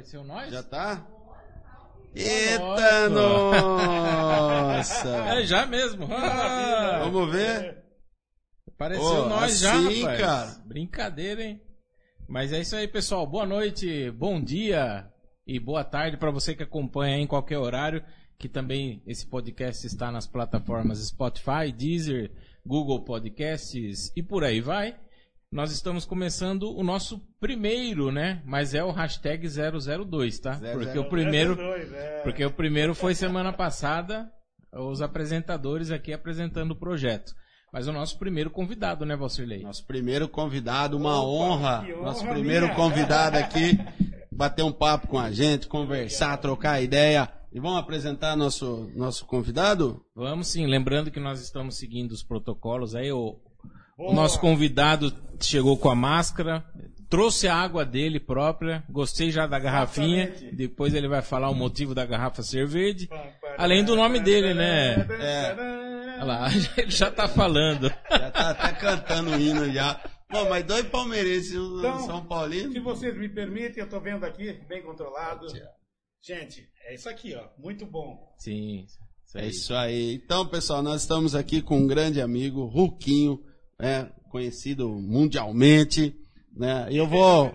Apareceu nós? Já tá? Eita, nossa! É já mesmo. Ah, Vamos ver? Apareceu Ô, nós já, assim, rapaz. cara. Brincadeira, hein? Mas é isso aí, pessoal. Boa noite, bom dia e boa tarde para você que acompanha em qualquer horário, que também esse podcast está nas plataformas Spotify, Deezer, Google Podcasts e por aí vai. Nós estamos começando o nosso primeiro, né? Mas é o hashtag 002, tá? Zero, Porque zero o primeiro, é. porque o primeiro foi semana passada, os apresentadores aqui apresentando o projeto. Mas o nosso primeiro convidado, né, Valcirlei? Nosso primeiro convidado, uma Opa, honra. honra Nosso primeiro minha. convidado aqui, bater um papo com a gente, conversar, trocar ideia. E vamos apresentar nosso, nosso convidado? Vamos sim, lembrando que nós estamos seguindo os protocolos aí. O, o nosso convidado chegou com a máscara, trouxe a água dele própria, gostei já da garrafinha. Exatamente. Depois ele vai falar o motivo da garrafa ser verde. Além do nome dele, né? Olha lá, ele já tá falando. Já tá até cantando o hino já. Bom, mas dois palmeirenses e um Então, São Paulino. Se vocês me permitem, eu tô vendo aqui, bem controlado. Gente, é isso aqui, ó. Muito bom. Sim, isso É isso aí. Então, pessoal, nós estamos aqui com um grande amigo, Ruquinho, né, conhecido mundialmente, né? Eu vou,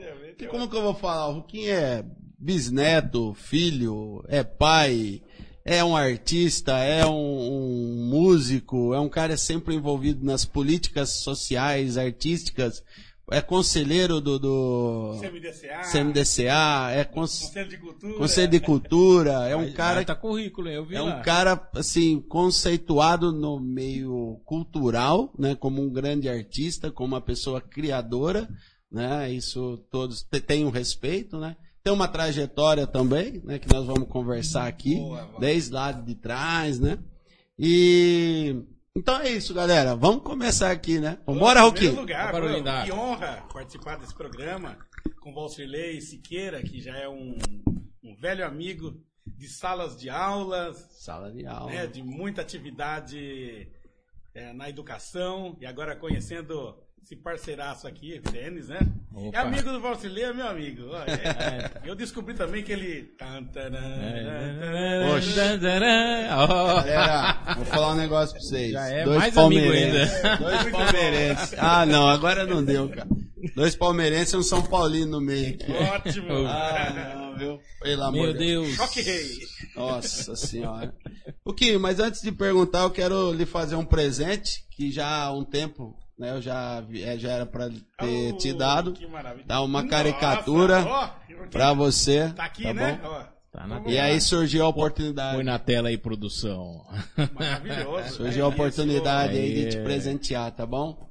como que eu vou falar? O Ruquinho é bisneto, filho, é pai, é um artista, é um, um músico, é um cara sempre envolvido nas políticas sociais, artísticas, é conselheiro do, do CMDCA. CMDCA, é cons- Conselho de Cultura. Conselho de Cultura, é um cara tá currículo, eu vi é lá. um cara, assim, conceituado no meio cultural, né? Como um grande artista, como uma pessoa criadora, né? Isso todos têm um respeito, né? Tem uma trajetória também, né? Que nós vamos conversar aqui, Boa, boa. desde lá de trás, né? E... Então é isso, galera. Vamos começar aqui, né? Vambora, Em Roquinho? lugar, Vambora, pô, Lindar. que honra participar desse programa com Valcirlei Siqueira, que já é um, um velho amigo de salas de aulas, Sala de aula. né, de muita atividade é, na educação, e agora conhecendo esse parceiraço aqui, Denis, né? Opa. É amigo do Valcirlei, é meu amigo. é. Eu descobri também que ele... É. Poxa. Ó. Galera, vou falar um negócio pra vocês. Já é Dois mais amigo palmeirenses. ainda. Dois palmeirenses. Ah, não, agora não deu, cara. Dois palmeirenses e um São Paulino no meio aqui. Ótimo. Ah, não, viu? Pelo amor Meu de Deus. Deus. Choque rei. Nossa senhora. O que? Mas antes de perguntar, eu quero lhe fazer um presente que já há um tempo, né? Eu já, é, já era pra ter Oh, te dado. Dar uma caricatura ó, Pra você. Tá aqui, tá né? bom? Tá na E aí surgiu a oportunidade. Põe na tela aí, produção. maravilhoso. Surgiu a É oportunidade aí de te É. presentear, tá bom?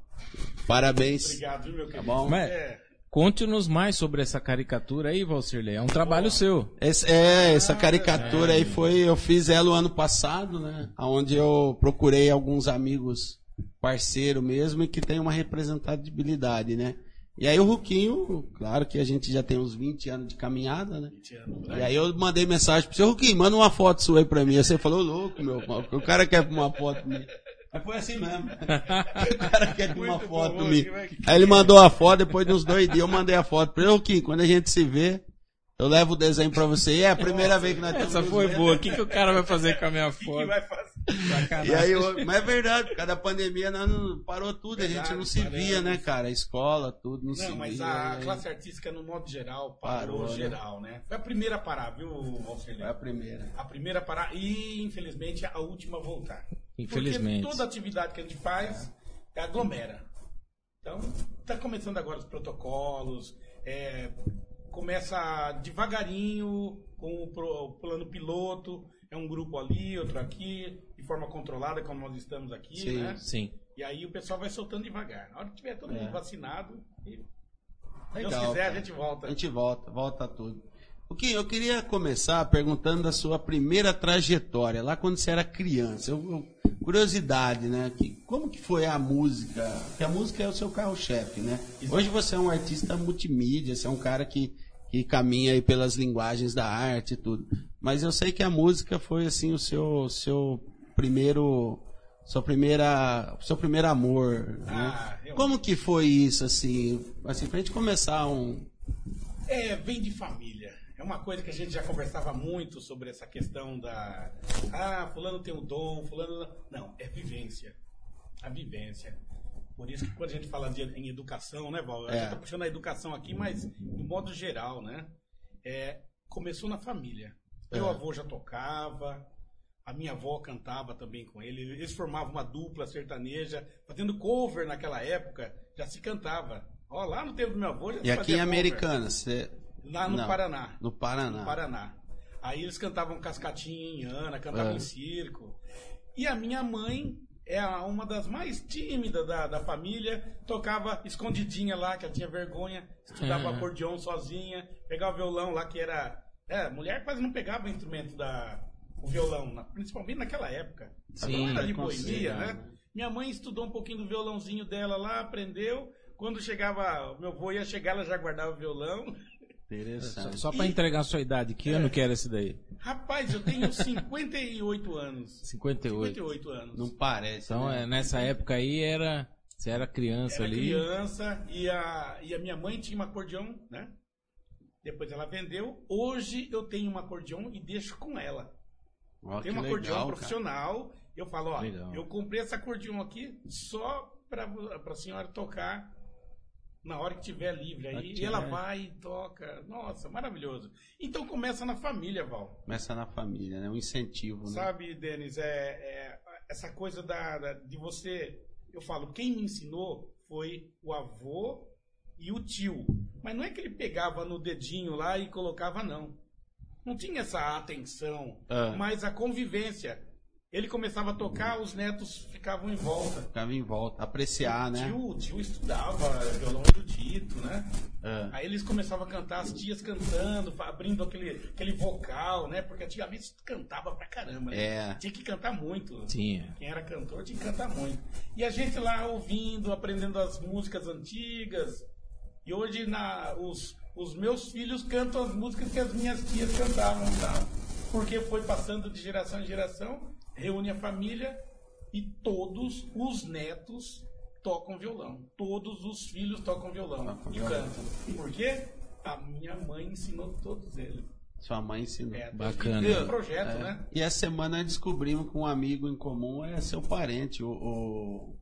Parabéns. Obrigado, viu, meu querido. bom? Mas- É, Conte-nos mais sobre essa caricatura aí, Valcirley. É um trabalho seu. Esse- é, essa caricatura aí foi, eu fiz ela o ano passado, né? Onde eu procurei alguns amigos parceiro mesmo e que tem uma representatividade, né? E aí o Ruquinho, claro que a gente já tem uns 20 anos de caminhada, né? 20 anos, E né? aí eu mandei mensagem pro seu Ruquinho, manda uma foto sua aí pra mim. Aí Você falou, louco, meu, o cara quer uma foto minha. Mas foi assim mesmo. O cara quer uma Muito foto bom, minha. que vai- Aí ele mandou a foto, depois de uns dois dias eu mandei a foto pra ele. Ruquinho, quando a gente se vê, eu levo o desenho pra você. E é a primeira vez que nós Essa foi boa. O que, que o cara vai fazer com a minha O que, que foto? vai fazer? Sacanagem. E aí, eu- mas é verdade, por causa da pandemia nós não, parou tudo, a gente Verdade, não se via, né, cara? A escola, tudo, não, se Não, mas via. a né? classe artística, no modo geral, parou, Parou, né? geral, né? Foi a primeira a parar, viu, Alcirley? Foi a primeira. A primeira a parar e, infelizmente, a última a voltar. Infelizmente. Porque toda atividade que a gente faz é aglomera. Então, está começando agora os protocolos, é, começa devagarinho com o pro- o plano piloto, é um grupo ali, outro aqui, forma controlada, como nós estamos aqui, Sim, né? Sim. E aí o pessoal vai soltando devagar. Na hora que tiver todo É. mundo vacinado, e se Legal, quiser, cara. a gente volta. A gente volta, volta tudo. O que eu queria começar perguntando da sua primeira trajetória, lá quando você era criança. Eu- eu- curiosidade, né? Que, como que foi a música? Porque a música é o seu carro-chefe, né? Hoje você é um artista multimídia, você é um cara que, que caminha aí pelas linguagens da arte e tudo. Mas eu sei que a música foi assim o seu, seu primeiro sua primeira seu primeiro amor, Ah, né? eu- Como que foi isso assim? Assim, pra gente começar um É, vem de família. É uma coisa que a gente já conversava muito sobre essa questão da. Ah, fulano tem o dom, fulano. Não, é vivência. A vivência. Por isso que quando a gente fala de, em educação, né, Val? A É. gente tá puxando a educação aqui, mas de modo geral, né? É, começou na família. Meu É. avô já tocava, a minha avó cantava também com ele. Eles formavam uma dupla sertaneja, fazendo cover naquela época, já se cantava. Ó, lá no tempo do meu avô já se E aqui em. Americana, você. Lá no Não. Paraná. No Paraná. No Paraná. Aí eles cantavam Cascatinha em Ana, cantavam É. em circo. E a minha mãe é uma das mais tímidas da, da família, tocava escondidinha lá, que ela tinha vergonha, estudava Uhum. acordeon sozinha, pegava violão lá, que era. É, mulher quase não pegava o instrumento da. O violão, na- principalmente naquela época. Sim, Não era de boemia, né? Minha mãe estudou um pouquinho do violãozinho dela lá, aprendeu. Quando chegava, o meu avô ia chegar, ela já guardava o violão. Só, Interessante. só pra entregar a sua idade, que ano que era esse daí? Rapaz, eu tenho 58 anos. 58. 58 anos. Não parece. Então, né? é, nessa época aí era. Você era criança Era ali. criança e a, e a minha mãe tinha um acordeão, né? Depois ela vendeu. Hoje eu tenho um acordeão e deixo com ela. Ó, Tem um acordeão legal, cara. profissional. Eu falo, ó, Legal. eu comprei esse acordeão aqui só pra, pra senhora tocar na hora que tiver livre aí. Aqui, ela né? vai e toca. Nossa, maravilhoso. Então começa na família, Val. Começa na família, né? Um incentivo, né? Sabe, Denis, é, é essa coisa da, da- de você. Eu falo, quem me ensinou foi o avô e o tio. Mas não é que ele pegava no dedinho lá e colocava, não. Não tinha essa atenção, Ah. mas a convivência. Ele começava a tocar, os netos ficavam em volta. Ficava em volta. Apreciar, o né? tio, o tio estudava violão erudito, né? Ah. Aí eles começavam a cantar, as tias cantando, abrindo aquele, aquele vocal, né? Porque antigamente cantava pra caramba, né? É. Tinha que cantar muito. Tinha. Quem era cantor tinha que cantar muito. E a gente lá ouvindo, aprendendo as músicas antigas. E hoje na, os, os meus filhos cantam as músicas que as minhas tias cantavam. Tá? Porque foi passando de geração em geração, reúne a família e todos os netos tocam violão. Todos os filhos tocam violão e cantam. Por quê? A minha mãe ensinou todos eles. Sua mãe ensinou. É, Bacana. Um projeto, É. né? E essa semana nós descobrimos que um amigo em comum é seu parente, o. o...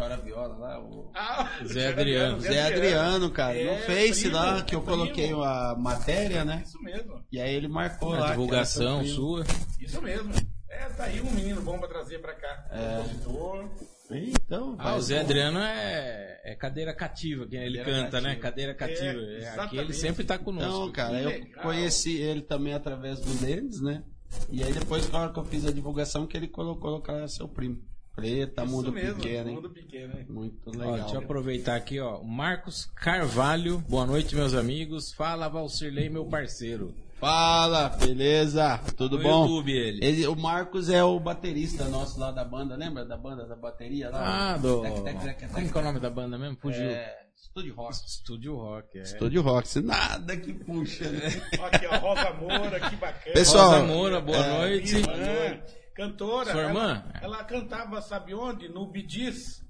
Chora Viola lá, o. Ah, Zé Adriano. Zé Adriano, cara. É, no Face primo, lá, que eu primo. coloquei a matéria, né? Isso mesmo, E aí ele marcou A lá. divulgação sua. isso mesmo. É, tá aí um menino bom pra trazer pra cá. Compositor. primo. Então, Ah, o Zé Adriano é, é cadeira cativa, que ele Cadeira canta, né? cativa. Cadeira cativa. É, É, Aqui ele sempre tá conosco. Então, cara, Que eu legal. conheci ele também através do Denis, né? E aí depois, na hora que eu fiz a divulgação, que ele colocou, colocou lá seu primo. Preta, Isso mundo mesmo, pequeno, hein? Mundo pequeno, hein? Muito Ó, legal. deixa eu aproveitar aqui, ó. Marcos Carvalho, boa noite, meus amigos. Fala, Valcirlei, meu parceiro. Fala, beleza? Tudo No bom? YouTube, ele. Ele- O Marcos é o baterista nosso lá da banda, lembra da banda da bateria lá? Ah, do. Tec, tec, tec, tec, Como que é o nome da banda mesmo? Fugiu. É, Estúdio Rock. Estúdio Rock, é. Estúdio Rock, se nada que puxa, né? Ó, Aqui, ó, Rosa Moura, que bacana. Pessoal, Rosa Moura, boa é, noite. Irmã, cantora. Sua irmã? Ela, ela cantava, sabe onde? No Bidis.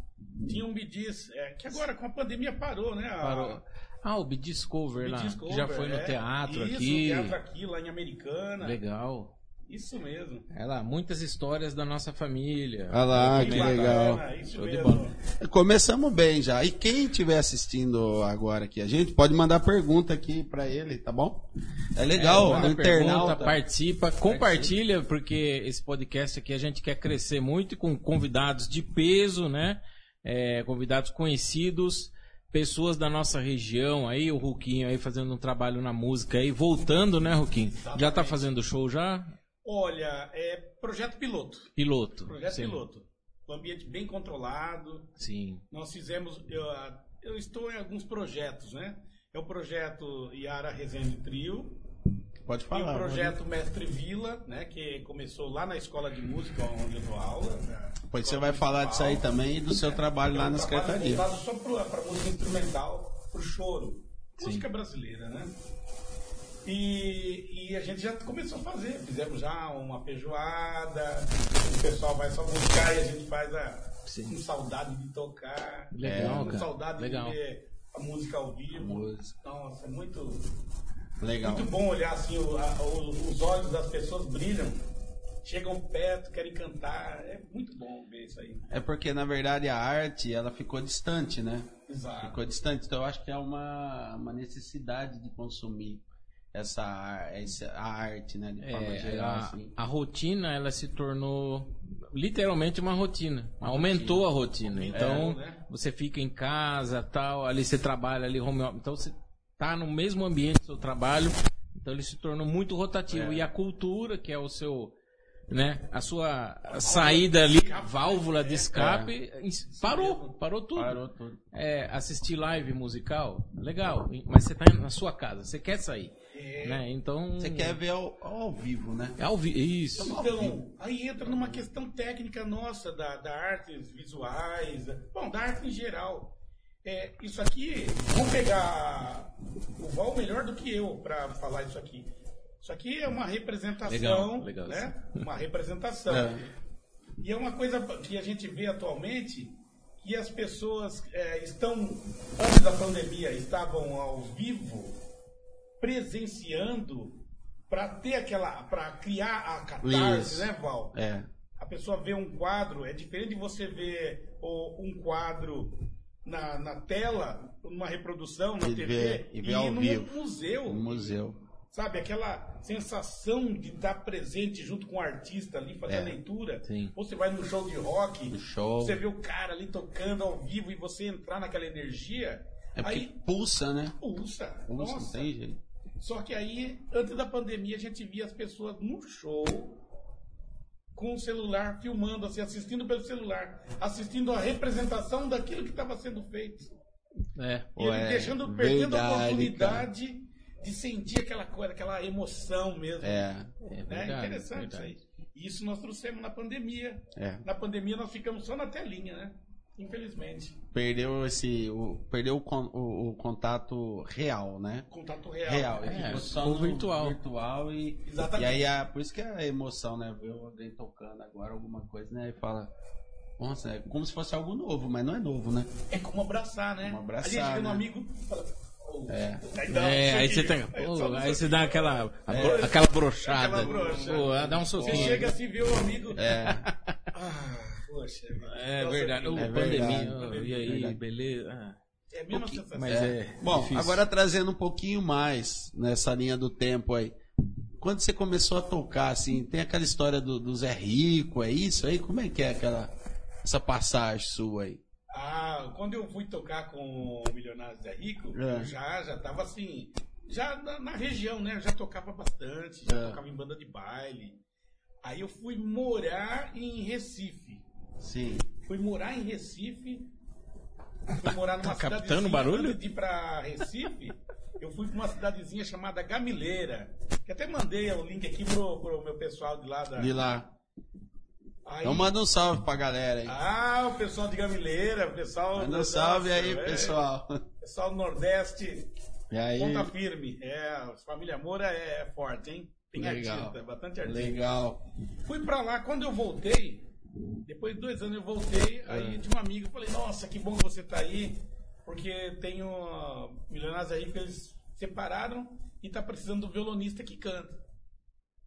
Tinha um Bidis, é, que agora com a pandemia parou, né? A- Parou. Ah, o Bidiscover lá, Bidis que já cover, foi no é. teatro Isso, aqui. teatro aqui, lá em Americana. Legal. Isso mesmo. É lá, muitas histórias da nossa família. Olha lá, que também. legal. bacana, Isso Show de bola. Começamos bem já. E quem estiver assistindo agora aqui, a gente pode mandar pergunta aqui pra ele, tá bom? É legal, É, internauta. pergunta, participa, compartilha, porque esse podcast aqui a gente quer crescer muito com convidados de peso, né? É, convidados conhecidos, pessoas da nossa região aí, o Ruquinho aí fazendo um trabalho na música aí, voltando, né, Ruquinho? Já tá fazendo show já? Olha, é projeto piloto. Piloto. Projeto Sim. piloto. Um ambiente bem controlado. Sim. Nós fizemos. Eu, eu estou em alguns projetos, né? É o projeto Yara Resende Trio. Pode E falar. o projeto Mestre Vila, né? Que começou lá na escola de música onde eu dou aula. Depois você vai falar disso aí também e do seu trabalho lá É na secretaria. só para música instrumental, para o choro. Música brasileira, né? E, e a gente já começou a fazer. Fizemos já uma feijoada. O pessoal vai só buscar e a gente faz a, Sim. com saudade de tocar. Legal, com cara. saudade Legal. de ver a música ao vivo. música. Nossa, é muito. Legal. Muito bom olhar assim, o- a- o- os olhos das pessoas brilham. Chegam perto, querem cantar. É muito bom ver isso aí. É porque, na verdade, a arte, ela ficou distante, né? Exato. Ficou distante. Então, eu acho que é uma, uma necessidade de consumir essa, essa a arte, né? De forma É, geral, a, assim. a rotina ela se tornou literalmente uma rotina. Aumentou a rotina. Então né? você fica em casa, tal, ali você trabalha ali home office. Então você tá no mesmo ambiente do seu trabalho. Então ele se tornou muito rotativo É. e a cultura, que é o seu né, a sua saída ali, válvula de escape, parou, parou tudo. Parou tudo. É, assistir live musical, legal, mas você tá na sua casa, você quer sair, É. né? Então Você quer ver ao, ao vivo, né? é ao vi- isso. Então, aí entra numa questão técnica nossa, da, da artes visuais, da- bom, da arte em geral. É, isso aqui, vamos pegar o Val melhor do que eu para falar isso aqui. Isso aqui é uma representação, Legal, legal, né? Uma representação. É. E é uma coisa que a gente vê atualmente que as pessoas é, estão, antes da pandemia, estavam ao vivo presenciando para ter aquela, para criar a catarse, Isso. né, Val? É. A pessoa vê um quadro, é diferente de você ver o- um quadro na, na tela, numa reprodução, na E TV, ver- e ver ao num vivo. museu. No museu. Sabe, aquela sensação de estar presente junto com o artista ali, fazer É. a leitura. Sim. Você vai num show de rock, No show. você vê o cara ali tocando ao vivo e você entrar naquela energia. É porque aí pulsa, né? pulsa. Pulsa, Nossa. não tem jeito. Só que aí, antes da pandemia, a gente via as pessoas no show com o celular filmando, assim, assistindo pelo celular, assistindo a representação daquilo que estava sendo feito. É. E Pô, ele é deixando, perdendo a verdade, oportunidade de sentir aquela coisa, aquela emoção mesmo. É, É né? verdade, Interessante verdade. isso aí. E Isso nós trouxemos na pandemia. é. Na pandemia nós ficamos só na telinha, né? Infelizmente. Perdeu esse. O, perdeu o, con- o- o contato real, né? Contato real. Real. É, só virtual. virtual e, Exatamente. e aí a, por isso que é a emoção, né? Ver alguém tocando agora alguma coisa, né? E fala. Nossa, é como se fosse algo novo, mas não é novo, né? É como abraçar, né? Como abraçar, a gente vê um né? amigo e fala. "Oh, É. aí É, aí você tem, É, pô, aí você dá aquela, bro- aquela brochada. Aquela brocha. Pô, dá um Você soquinho. chega assim, vê o amigo. É. Ah, poxa. É Nossa, verdade. Ô, É pandemia, verdade. e aí, Verdade. beleza? Ah, É a mesma sensação. Mas é. Bom, difícil. agora trazendo um pouquinho mais nessa linha do tempo aí. Quando você começou a tocar, assim, tem aquela história do, do Zé Rico, é isso aí? Como é que é aquela essa passagem sua aí? Ah, quando eu fui tocar com o Milionário Zé Rico, É. eu já, já tava assim, já na, na região, né? Eu já tocava bastante, já É. tocava em banda de baile. Aí eu fui morar em Recife. Sim. Fui morar em Recife. Fui morar numa tá captando cidadezinha, barulho? De ir pra Recife, eu fui pra uma cidadezinha chamada Gamileira. Que até mandei o link aqui pro, pro meu pessoal de lá. Da, De lá. Aí- Então manda um salve pra galera aí. Ah, o pessoal de Gamileira, o pessoal. Manda um Nossa, salve aí, é, pessoal. Pessoal do Nordeste, E aí? ponta firme. É, a família Moura é forte, hein? Tem Legal. artista, bastante artista. Legal. Fui pra lá, quando eu voltei, depois de dois anos eu voltei, aí É. de um amigo, eu falei, nossa, que bom que você tá aí, porque tenho uh, milionários aí que eles separaram e tá precisando do violonista que canta.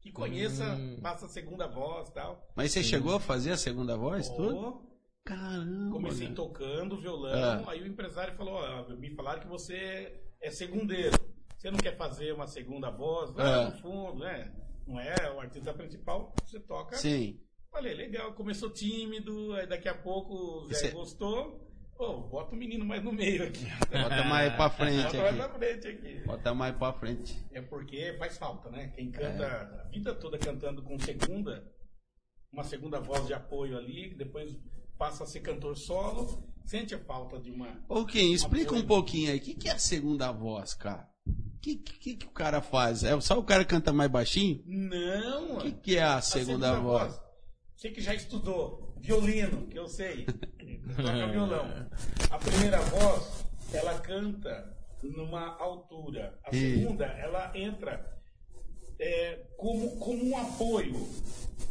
Que conheça, Hum. faça a segunda voz e tal. Mas você chegou a fazer a segunda voz, tudo? Oh, Caramba. comecei cara. tocando violão, Ah. aí o empresário falou, ó, me falaram que você é segundeiro. Você não quer fazer uma segunda voz? Lá Ah. no fundo, né? Não é o artista principal, você toca Sim. Falei, legal, começou tímido, aí daqui a pouco o Zé gostou. Pô, bota o menino mais no meio aqui. Bota mais pra frente Bota mais aqui. pra frente aqui. Bota mais pra frente. É porque faz falta, né? Quem canta É. a vida toda cantando com segunda, uma segunda voz de apoio ali, depois passa a ser cantor solo, sente a falta de uma. Ô, Kim, explica um pouquinho aí. O que, que é a segunda voz, cara? O que, que, que o cara faz? É só o cara canta mais baixinho? Não! O que, que é a segunda, voz? Você que já estudou violino, que eu sei, toca violão. A primeira voz, ela canta numa altura. A E- segunda, ela entra é, como, como um apoio,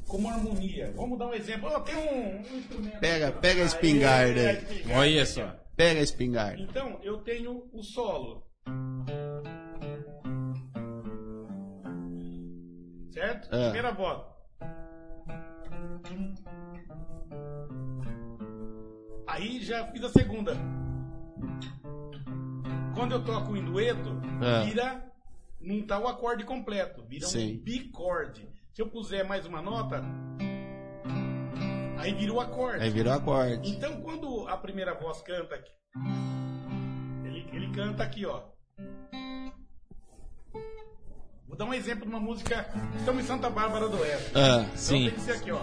como harmonia. Vamos dar um exemplo. Ó, tem um, um instrumento. Pega- aqui, pega a espingarda aí. Olha só. É. Pega a espingarda. Então, eu tenho o solo. Certo? Ah. Primeira voz. Aí já fiz a segunda. Quando eu toco em dueto, Ah. vira. Não tá o acorde completo, vira Sim. um bicorde. Se eu puser mais uma nota, aí vira o acorde. Aí virou acorde. Então, quando a primeira voz canta aqui, ele, ele canta aqui, ó. Vou dar um exemplo de uma música. Estamos em Santa Bárbara do Oeste. Ah, Então Sim. tem que ser aqui, ó.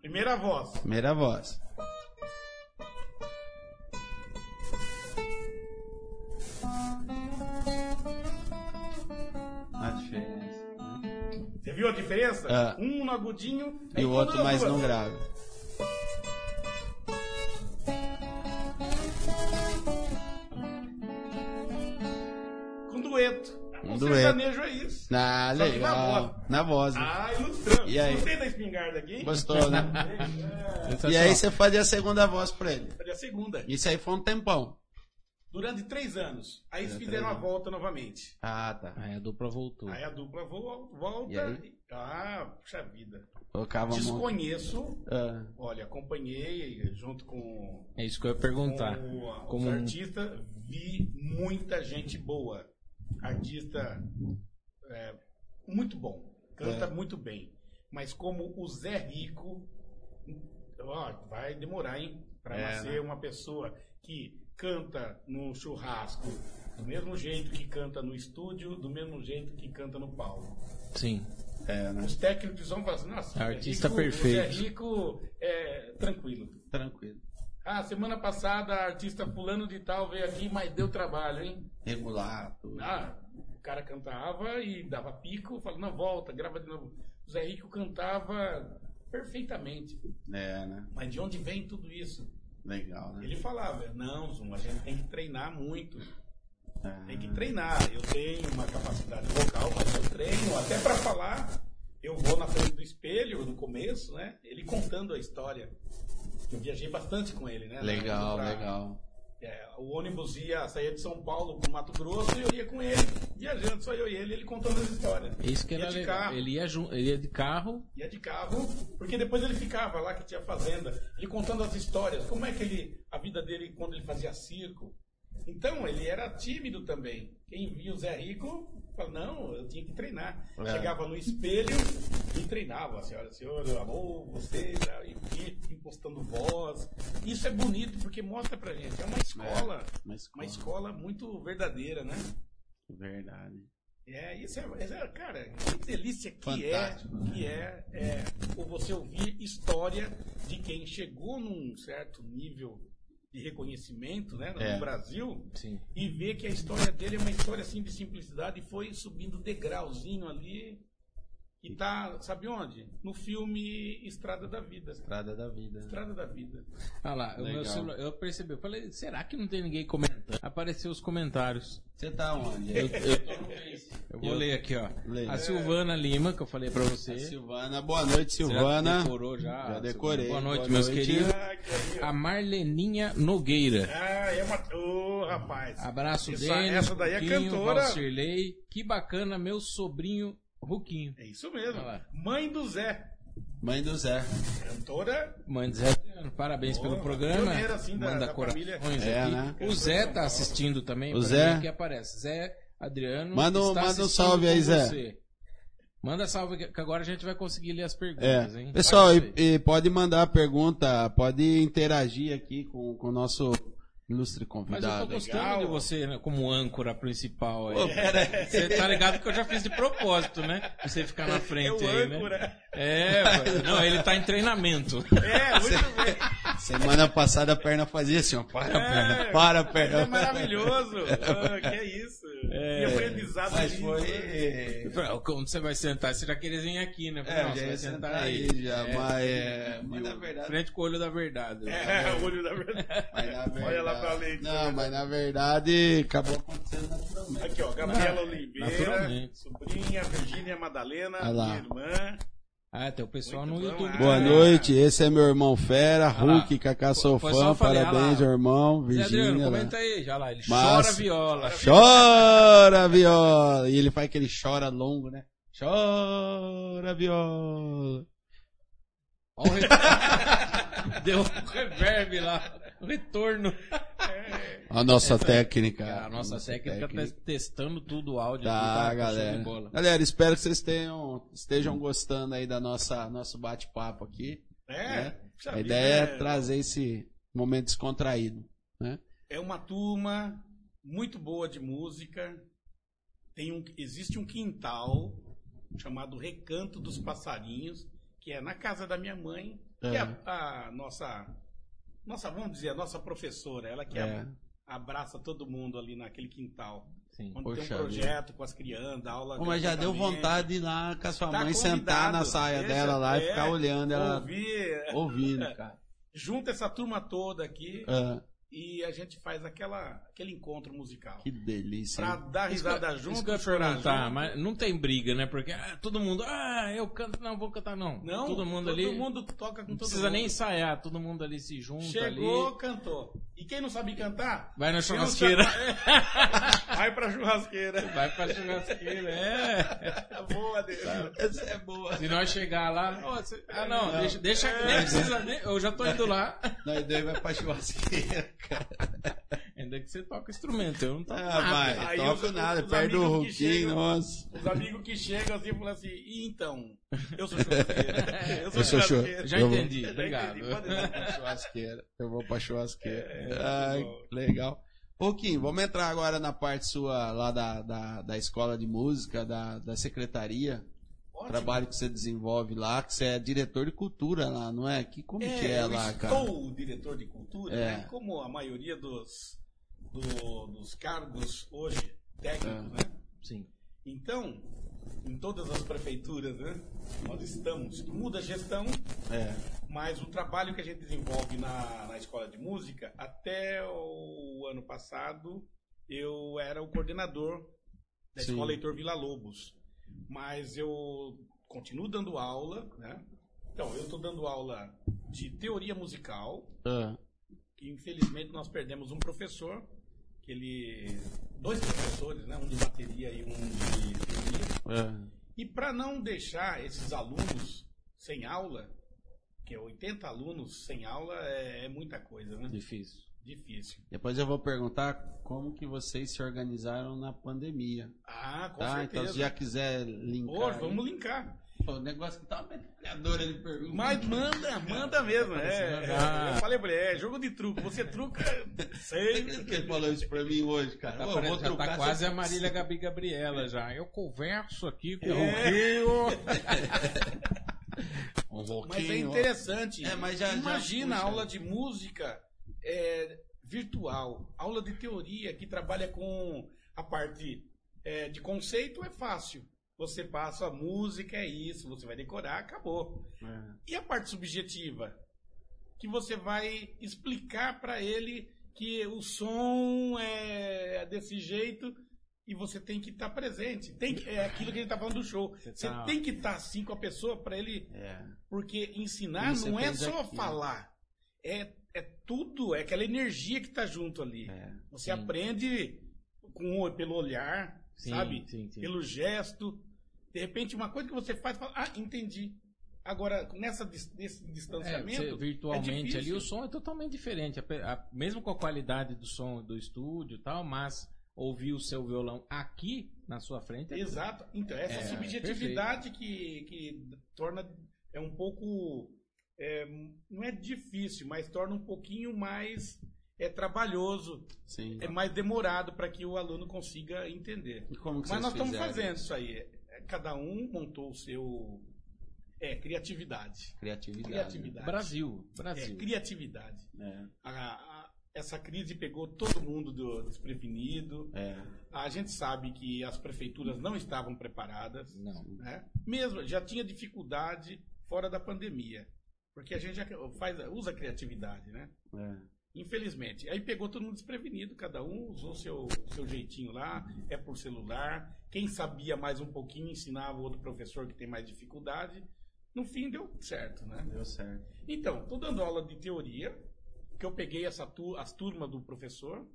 Primeira voz. primeira voz. A diferença. né? Você viu a diferença? Ah. Um no agudinho E o outro mais não grave. Dueto. Um o dueto. sertanejo é isso. Ah, Só que na legal. voz. Na voz. né? Ah, ilustrando. E aí? Gostei da espingarda aqui. Gostou, né? É, E aí você fazia a segunda voz pra ele. Olha a segunda. Isso aí foi um tempão. Durante três anos. Aí eles fizeram a volta novamente. Ah, tá. Aí a dupla voltou. Aí a dupla vo- volta. E aí? Ah, puxa vida. Desconheço. Ah, Olha, acompanhei junto com, É isso que eu ia perguntar. com Como os artistas. Vi muita gente boa. Artista é, muito bom. Canta É. muito bem. Mas como o Zé Rico, ó, vai demorar, hein? Pra É, nascer uma pessoa que canta no churrasco do mesmo jeito que canta no estúdio, do mesmo jeito que canta no palco. Sim. é, né? Os técnicos vão falar assim, nossa, Zé Artista Rico- perfeito. O Zé Rico é tranquilo. Tranquilo. Ah, semana passada a artista fulano de tal veio aqui, mas deu trabalho, hein? Regular. Tudo. Ah, o cara cantava e dava pico, falava, não, volta, grava de novo. O Zé Rico cantava perfeitamente. É, né? Mas de onde vem tudo isso? Legal, né? Ele falava, não, Zum, a gente tem que treinar muito. Ah, Tem que treinar. Eu tenho uma capacidade vocal, mas eu treino até para falar. Eu vou na frente do espelho no começo, né? Ele contando a história. Eu viajei bastante com ele, né? Legal, pra- legal. É, o ônibus ia sair de São Paulo para Mato Grosso e eu ia com ele, viajando, só eu e ele, ele contando as histórias. Isso que Ia era de legal. carro. Ele ia, ele ia de carro. Ia de carro, porque depois ele ficava lá que tinha fazenda, ele contando as histórias, como é que ele, a vida dele quando ele fazia circo. Então, ele era tímido também. Quem via o Zé Rico, fala, não, eu tinha que treinar. É. Chegava no espelho e treinava, senhora, senhor, amor, você, e impostando voz. Isso é bonito, porque mostra pra gente, é uma escola, Uma escola. uma escola muito verdadeira, né? Verdade. É, isso é, é- cara, que delícia que Fantástico, é, né? que é, é o você ouvir história de quem chegou num certo nível de reconhecimento, né, no É. Brasil, Sim. e ver que a história dele é uma história assim de simplicidade e foi subindo degrauzinho ali e tá, sabe onde? No filme Estrada da Vida. Estrada da vida. Estrada da Vida. Ah lá, o meu Legal. celular, eu percebi, eu falei, será que não tem ninguém comentando? Apareceu os comentários. Você tá onde? Eu, eu- eu vou Eu- ler aqui, ó. Leia. A Silvana Lima, que eu falei pra você. A Silvana, boa noite, Você já Silvana. decorou já? Já decorei. Boa noite, Boa meus noite. queridos. Ah, que. A Marleninha Nogueira. Ah, é uma... Ô, rapaz. Abraço Essa- Denis, essa daí é cantora. Valcirlei. Que bacana, meu sobrinho Ruquinho. É isso mesmo. Mãe do Zé. Mãe do Zé. Cantora Mãe do Zé, parabéns Boa, pelo programa. pioneira, assim, da- Manda da família. É, aqui. né? O Zé tá assistindo também. O Zé? que aparece. Zé Adriano. Manda um- manda um salve aí, Zé. você. Manda salve que agora a gente vai conseguir ler as É. perguntas, hein? Pessoal, e, e pode mandar pergunta, pode interagir aqui com, com o nosso ilustre Mas eu tô convidado. gostando Legal. de você né, como âncora principal. aí. Você tá ligado que eu já fiz de propósito, né? Pra Você ficar na é frente o aí, né? âncora. É, pô. não, ele tá em treinamento. É, muito bem. Semana passada a perna fazia assim, ó. Para a perna, É, para perna. é maravilhoso. Ah, que é isso. É. E aprendizado Mas ali. foi. Como você vai sentar? Você já queria vir aqui, né? É, Não, já você vai sentar aí, já, mas, é, mas na verdade. Frente com o olho da verdade. É, o olho da verdade. Mas na verdade Olha lá Não, mas na verdade acabou acontecendo naturalmente. Aqui, ó, Gabriela Oliveira, sobrinha, Virgínia Madalena, minha irmã. Ah, tem o pessoal Muito no bom, YouTube. Boa também. noite, esse é meu irmão Fera, Ah. Hulk, Cacá, sou fã, parabéns, lá. irmão, Virgínia. lá. comenta aí, já lá. Ele Massa. chora viola. Chora, viola! E ele faz aquele chora longo, né? Chora, viola! O Deu um reverb lá. Retorno. A nossa técnica. A nossa técnica tá testando tudo o áudio. Tá, aqui, de galera. bola. Galera, espero que vocês tenham, estejam gostando aí da nossa nosso bate-papo aqui. É, né? A vida, ideia é é- trazer esse momento descontraído. Né? É uma turma muito boa de música. Tem um, existe um quintal chamado Recanto dos Passarinhos, que é na casa da minha mãe, que é É. a, a nossa, nossa, vamos dizer, a nossa professora, ela que É. abraça todo mundo ali naquele quintal. Sim. Onde Poxa tem um projeto com as crianças, dá aula mas já deu vontade de ir lá com a sua Tá mãe sentar na saia dela lá e ficar olhando ela Ouvir, ouvindo, cara. junta essa turma toda aqui e a gente faz aquela, aquele encontro musical. que delícia. Pra dar Isso risada isso junto, que eu ia chorar perguntar, junto. mas não tem briga, né? Porque ah, todo mundo, ah, eu canto, não, vou cantar não. Não, todo mundo todo ali. mundo toca com não todo precisa mundo. nem ensaiar, todo mundo ali se junta Chegou, ali. cantou. E quem não sabe cantar? Vai na não churrasqueira. sabe- Vai pra churrasqueira. Vai pra churrasqueira, é. Boa, Deus. Essa é boa. Se nós chegar lá, ó, cê- ah não, deixa, deixa nem precisa, nem- eu já tô indo lá. Nós dois vai pra churrasqueira. Ainda que você toca instrumento, eu não toco Ah, nada. vai, Aí toca os- nada, os que Hulkinho, chegam- nossa. Os amigos que chegam assim falam assim, e então? Eu sou churrasqueira. Eu sou Eu sou churrasqueira. Já Eu vou- entendi, Já obrigado. entendi, pode Eu vou churrasqueira. Eu vou pra churrasqueira. É, Ai, muito bom. legal. Pouquinho, vamos entrar agora na parte sua lá da, da, da escola de música, da, da secretaria. Ótimo. Trabalho que você desenvolve lá, que você é diretor de cultura lá, não é? Que, como que é eu lá, estou cara? o diretor de cultura, É. né? como a maioria dos, do- dos cargos hoje técnicos, É. né? Sim. Então, em todas as prefeituras, né? Nós estamos, muda a gestão, É. mas o trabalho que a gente desenvolve na, na escola de música, até o ano passado, eu era o coordenador da Sim. escola Heitor Vila Lobos. Mas eu continuo dando aula, né? Então, eu estou dando aula de teoria musical, Ah, que infelizmente nós perdemos um professor, que ele. dois professores, né? Um de bateria e um de teoria. ah. E para não deixar esses alunos sem aula, que é 80 alunos sem aula, é, é muita coisa, né? Difícil. Difícil. Depois eu vou perguntar como que vocês se organizaram na pandemia. Ah, com Tá? Então, certeza. se já quiser linkar. Hoje, vamos linkar. Pô, o negócio que tá uma metralhadora pergunta. Mas manda, manda mesmo. É, é, eu falei pra ele, é jogo de truco. Você truca, sei. Por que ele falou isso pra mim hoje, cara? Tá, Ô, vou já trocar tá quase a Marília Gabi Gabriela já. Eu converso aqui com É. o Rio. Um Mas é interessante. É, mas já- já Imagina puxa. a aula de música é, virtual, aula de teoria que trabalha com a parte é, de conceito é fácil. Você passa a música, é isso, você vai decorar, acabou. É. E a parte subjetiva? Que você vai explicar para ele que o som é desse jeito e você tem que estar presente. Tem que- é aquilo que ele está falando do show. Você tá- tem que estar assim com a pessoa para ele É. porque ensinar não é só aqui. falar. É, é tudo, é aquela energia que tá junto ali. É. Você Sim. aprende com, pelo olhar, Sim, sabe? sim. Pelo gesto. De repente, uma coisa que você faz, fala, ah, entendi. Agora, nessa, nesse É, distanciamento. você- virtualmente difícil. ali o som é totalmente diferente. Ape- a- mesmo com a qualidade do som do estúdio e tal, mas ouvir o seu violão aqui na sua frente é Exato. Então, essa É, subjetividade que, que torna. É um pouco. É, não é difícil, mas torna um pouquinho mais é, trabalhoso. Sim. É mais demorado para que o aluno consiga entender. E como que Mas nós estamos fizeram? fazendo isso aí. É, Cada um montou o seu. É, criatividade. Criatividade. Criatividade. Brasil, É, Brasil. criatividade. É. A- a- essa crise pegou todo mundo do- desprevenido. É. A gente sabe que as prefeituras não estavam preparadas. Não. né? Mesmo, já tinha dificuldade fora da pandemia. Porque a gente já faz, usa a criatividade, né? É. Infelizmente. Aí pegou todo mundo desprevenido, cada um usou seu, seu jeitinho lá, é por celular. Quem sabia mais um pouquinho ensinava o outro professor que tem mais dificuldade. No fim deu certo, né? Deu certo. Então, tô dando aula de teoria, que eu peguei essa tu, as turmas do professor.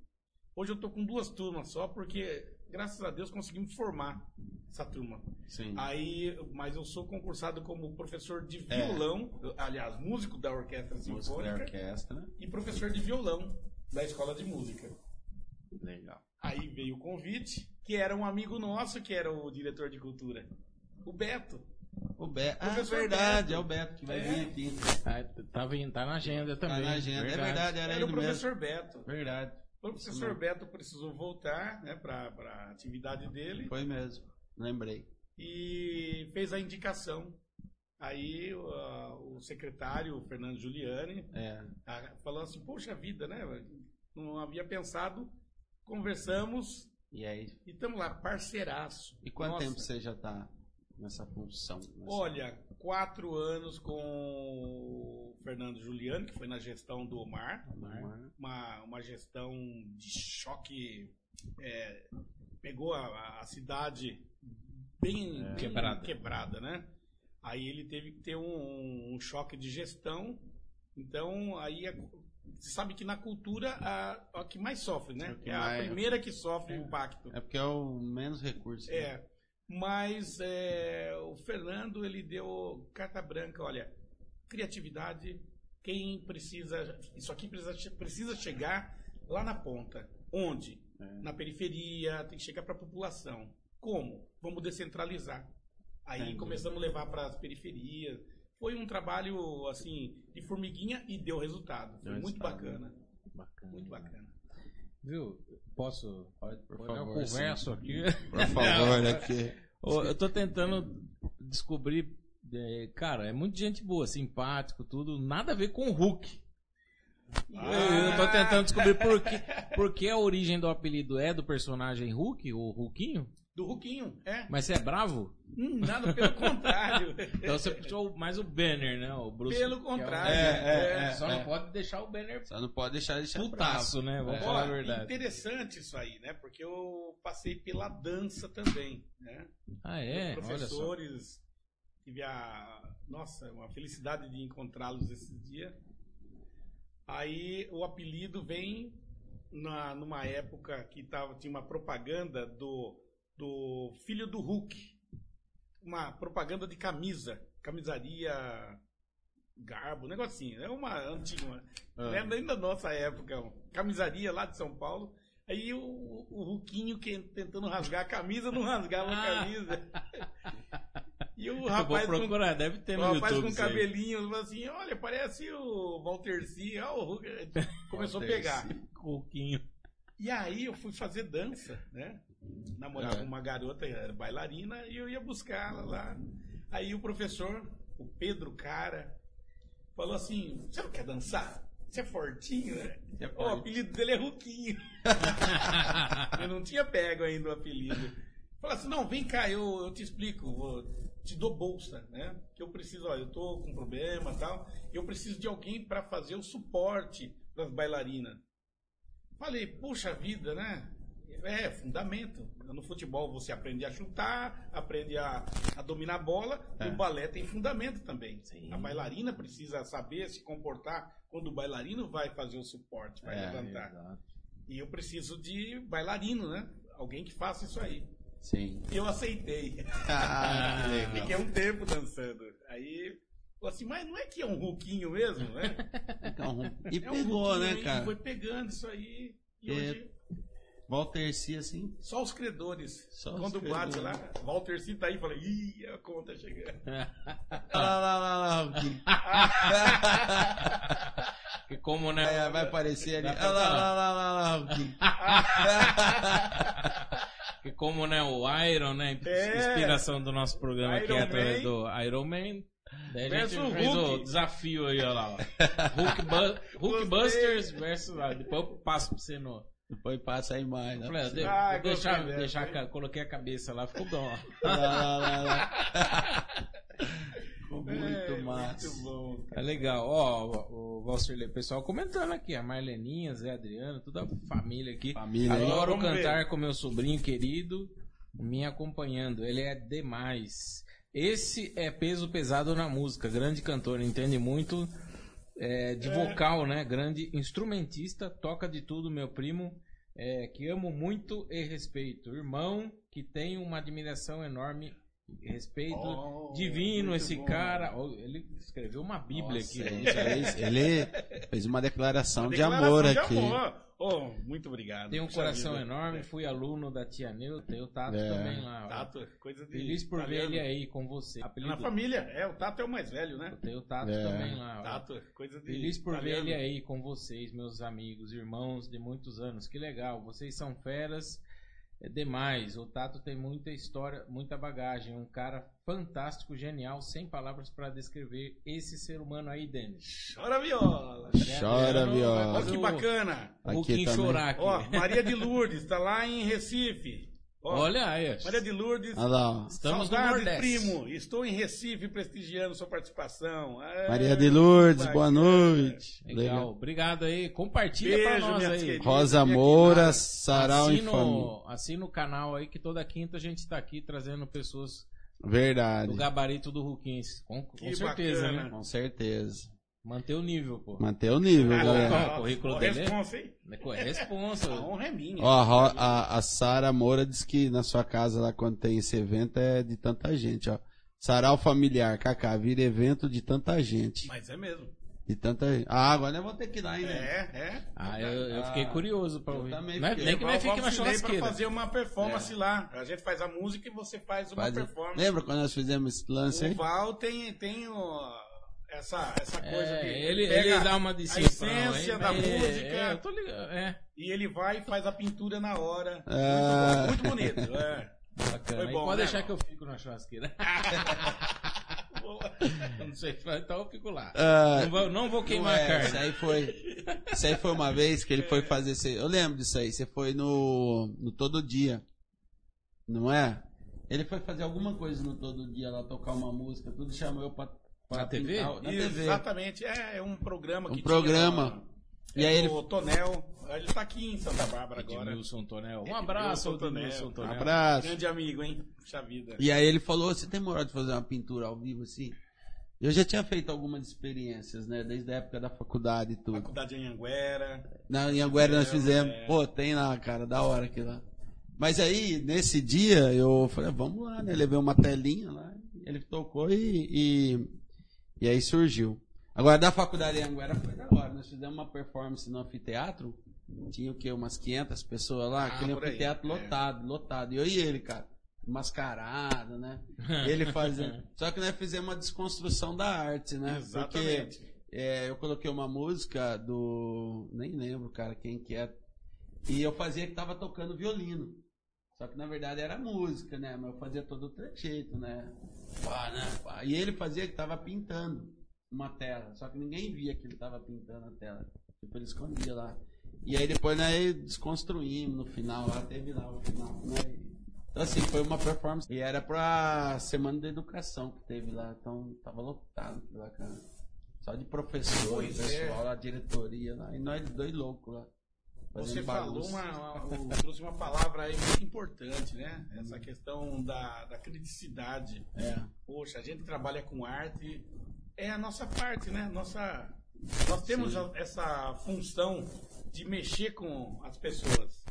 Hoje eu tô com duas turmas só, porque graças a Deus conseguimos formar essa turma. Sim. Aí, mas eu sou concursado como professor de É. violão, aliás, músico da orquestra Música da sinfônica orquestra. e professor de violão da escola de música. Legal. Aí veio o convite, que era um amigo nosso, que era o diretor de cultura, o Beto. O Beto. Ah, Professor verdade, Beto. é o Beto que vai É. vir aqui. Ah, tá, vindo- tá na agenda Tá também. na agenda. É verdade, era, Era ele o professor Beto. mesmo. Verdade. O professor Beto precisou voltar né, para a atividade dele Foi mesmo. Lembrei. e fez a indicação. Aí o, o secretário, o Fernando Giuliani, É. falou assim, poxa vida, né? Não havia pensado, conversamos E aí? e estamos lá, parceiraço. E quanto Nossa, tempo você já tá nessa função? nessa- Olha, quatro anos com o Fernando Giuliani, que foi na gestão do Omar. Omar. Uma, uma gestão de choque. é, pegou a, a cidade bem, bem Quebrada. quebrada, né? Aí ele teve que ter um, um choque de gestão. Então, aí a- você sabe que na cultura a, a que mais sofre, né? É É a mais- primeira que sofre o impacto. É porque é o menos recurso. né? Mas é, o Fernando ele deu carta branca, olha, criatividade, quem precisa, isso aqui precisa, precisa chegar lá na ponta, onde? É. Na periferia, tem que chegar para a população. Como? Vamos descentralizar. Aí Entendi. começamos a levar para as periferias. Foi um trabalho assim de formiguinha e deu resultado. Foi Deu muito resultado, né? bacana, Bacana. muito bacana. Viu? Posso? Pode, Por pode favor, eu converso aqui. Por favor, aqui. Ô, Eu tô tentando descobrir. é, cara, é muito gente boa, simpático, tudo. Nada a ver com o Hulk. Eu, eu tô tentando descobrir por que, por que a origem do apelido é do personagem Hulk, o Hulkinho. Do Ruquinho, é. Mas você é bravo? Hum, nada, pelo contrário. Então você puxou mais o Banner, né? O Bruce, Pelo é contrário. É, é, é, Só é. não pode deixar o Banner Só não pode deixar deixar putaço, né? Vamos É. falar a verdade. interessante isso aí, né? Porque eu passei pela dança também, né? Ah, é? Os Olha só. professores, tive a, nossa, uma felicidade de encontrá-los esses dias. Aí o apelido vem na, numa época que tava, tinha uma propaganda do, do filho do Hulk. Uma propaganda de camisa, camisaria Garbo, um negocinho. É uma antiga, Ah. lembra ainda da nossa época, uma camisaria lá de São Paulo. Aí o, o Ruquinho que, tentando rasgar a camisa, não rasgava a camisa. E o rapaz com, deve ter o no rapaz YouTube. com cabelinho, assim, olha, parece o Walter C. Ah, o Hulk. Começou a pegar. E aí eu fui fazer dança, né? Namorava É. uma garota era bailarina e eu ia buscá-la lá. Aí o professor, o Pedro Cara, falou assim: Você não quer dançar? Você é fortinho, né? É o apelido dele é Ruquinho. eu não tinha pego ainda o apelido. Falou assim: Não, vem cá, eu, eu te explico. vou- te dou bolsa, né? Que eu preciso, ó, eu tô com problema tal. Eu preciso de alguém para fazer o suporte das bailarinas. Falei, puxa vida, né? É, fundamento. No futebol você aprende a chutar, aprende a, a dominar a bola. É. No balé tem fundamento também. Sim. A bailarina precisa saber se comportar quando o bailarino vai fazer o suporte, vai É, levantar. Exato. E eu preciso de bailarino, né? Alguém que faça isso aí. Sim. Eu aceitei. Ah. Fiquei um tempo dançando. Aí, assim, mas não é que é um ruquinho mesmo, né? Então, e É um pegou, né, e cara? foi pegando isso aí. E É. hoje, Walter C, assim. só os credores. Só os Quando bate credores. lá, Walter C tá aí, fala, ih, a conta chegando. Lá, lá, lá, lá. Que como, né? Aí vai aparecer ali. Lá, lá, lá, lá, lá. Que como, né, o Iron, né? É. Inspiração do nosso programa aqui é através do Iron Man. Daí a gente fez o desafio aí, ó lá. Hulk, Bu- Hulk Gostei. Busters versus. Depois eu passo pra você no. Depois passa a imagem. Né? falei, de- Ah, deixar, a coloquei a cabeça lá, ficou bom. Lá, lá, lá, lá. Ficou muito É, massa. Muito bom. É legal. Ó, o, o pessoal comentando aqui, a Marleninha, Zé Adriano, toda a família aqui. Família aí. Adoro Vamos ver. cantar com meu sobrinho querido, me acompanhando. Ele é demais. Esse é peso pesado na música. Grande cantor, entende muito é, de vocal, né? Grande instrumentista, toca de tudo, meu primo. é, que amo muito e respeito. Irmão que tem uma admiração enorme respeito. Oh, divino esse bom. cara. Oh, ele escreveu uma bíblia Nossa, aqui. ele né? fez- Ele fez uma declaração, de Declaração amor de aqui. amor. Oh, muito obrigado. Tem um Puxa coração vida. enorme. Fui aluno da tia Neu, tem o Tato É. também lá. Tato, coisa de. Feliz por ver italiano. ele aí com você. Na Apelido, família, é, o Tato é o mais velho, né? tem o Tato É. também lá. ó. Tato, coisa de. Feliz por ver italiano. ele aí com vocês, meus amigos, irmãos de muitos anos. Que legal, vocês são feras é demais. O Tato tem muita história, muita bagagem. Um cara fantástico, genial, sem palavras para descrever esse ser humano aí, Denis. Chora viola. Chora, viola. Olha que bacana. O Aqui também. chorar aqui. Ó, Maria de Lourdes, tá lá em Recife. Ó, Olha aí. Maria de Lourdes. Olha lá, ó. Estamos no Saudades, Nordeste. primo. Estou em Recife prestigiando sua participação. É, Maria de Lourdes, boa bacana. noite. Legal, obrigado aí. Compartilha Beijo, pra nós aí. queridas. Rosa Moura. Sarau em Família. Assina, o canal aí que toda quinta a gente tá aqui trazendo pessoas Verdade. do gabarito do Ruquins. Com, com certeza, bacana. né? Com certeza. Manter o nível, pô. Manter o nível, Ah, galera. o currículo dele é- responsa, hein? É responsa. A honra é minha. Ó, a a, a Sara Moura diz que na sua casa lá quando tem esse evento é de tanta gente, ó. Sarau familiar, Kaká, vira evento de tanta gente. Mas é mesmo. De tanta gente. Ah, agora eu vou ter que lá, hein, né? É, é. Ah, eu, eu fiquei curioso pra eu ouvir. também Não é- fiquei. nem que Eu nós fique na convidei pra churrasqueira. fazer uma performance lá. A gente faz a música e você faz uma Faz- performance. Lembra quando nós fizemos esse lance aí? O Val tem, tem o- essa, essa coisa É, ele, ele dá uma de a essência da É, música É, tô ligado. É, e ele vai e faz a pintura na hora. Ah. Muito, bom, muito bonito. É. bacana. Foi bom, pode né, deixar que eu fico na churrasqueira. Eu não sei, então eu fico lá. Ah, não, vou, não vou queimar Ué, a carne. Isso aí foi. Isso aí foi uma vez que ele foi fazer. Eu lembro disso aí. Você foi no, no Todo Dia. Não é? Ele foi fazer alguma coisa no Todo Dia lá, tocar uma música, tudo chamou eu pra. Na TV? Na TV. Exatamente. É, é um programa Um que programa. tinha. E aí ele- O Tonel. Ele tá aqui em Santa Bárbara agora. Edmilson Tonel. Um abraço, Edmilson Tonel. Um abraço. Grande amigo, hein? Puxa vida. E aí ele falou: Você tem moral de fazer uma pintura ao vivo assim? Eu já tinha feito algumas experiências, né? Desde a época da faculdade e tudo. Faculdade em Anguera. Na em Anguera nós É, fizemos. é. Pô, tem lá, cara, da hora aquilo lá. Mas aí, nesse dia, eu falei, "Ah, vamos lá, né? Levei uma telinha lá, ele tocou e, e, e aí surgiu. Agora, da faculdade em Anguera foi da hora. Nós fizemos uma performance no anfiteatro. Tinha o quê? Umas 500 pessoas lá. Ah, aquele por aí, anfiteatro é. lotado, lotado. E eu e ele, cara. Mascarado, né? Ele fazendo. Só que nós fizemos uma desconstrução da arte, né? Exatamente. Porque é, eu coloquei uma música do. Nem lembro, cara, quem que é. E eu fazia que tava tocando violino. Só que na verdade era música, né? Mas eu fazia todo o trejeito, né? Pá, né? Pá. E ele fazia que tava pintando uma tela. Só que ninguém via que ele tava pintando a tela. Tipo, ele escondia lá. E aí depois nós desconstruímos no final, lá teve lá o final, né? Então assim, foi uma performance. E era pra Semana da Educação que teve lá. Então tava lotado que bacana. Só de professor, Pois é. pessoal lá, diretoria lá. E nós dois loucos lá. Você falou uma, uma- trouxe uma palavra aí muito importante, né? Essa questão da, da criticidade. É. Poxa, a gente trabalha com arte, é a nossa parte, né? Nossa, nós temos Sim. essa função de mexer com as pessoas,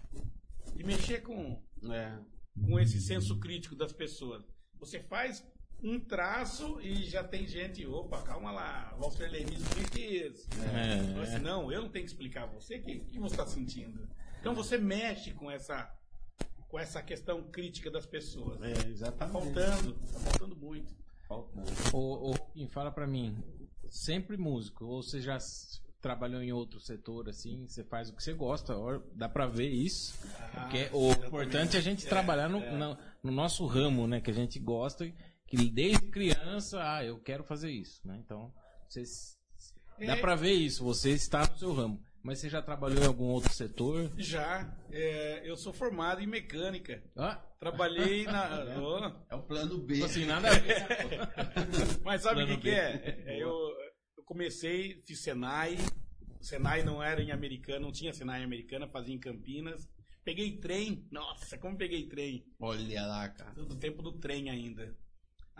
de mexer com, É. com esse senso crítico das pessoas. Você faz um traço e já tem gente, opa, calma lá, Walter Lenis, o que é isso? É. Falei assim, não, eu não tenho que explicar a você o que, que você está sentindo. Então você mexe com essa, com essa questão crítica das pessoas. É, Tá exatamente. faltando, tá faltando muito. Faltando. Ô, Kim, fala pra mim, sempre músico, ou você já trabalhou em outro setor, assim, você faz o que você gosta, dá pra ver isso. Porque é o exatamente. importante é a gente É, trabalhar no, é. na- no nosso ramo, né, que a gente gosta, que desde criança, ah, eu quero fazer isso, né, então, vocês, dá É. pra ver isso, você está no seu ramo. Mas você já trabalhou em algum outro setor? Já, é, eu sou formado em mecânica. Ah, Trabalhei na. Ô, É o plano B. tipo assim, nada a ver. mas sabe o que, que é? É, Eu, eu comecei, fiz Senai. Senai não era em Americana, não tinha Senai em Americana, fazia em Campinas. Peguei trem, nossa, como peguei trem. Olha lá, cara. Do tempo do trem ainda.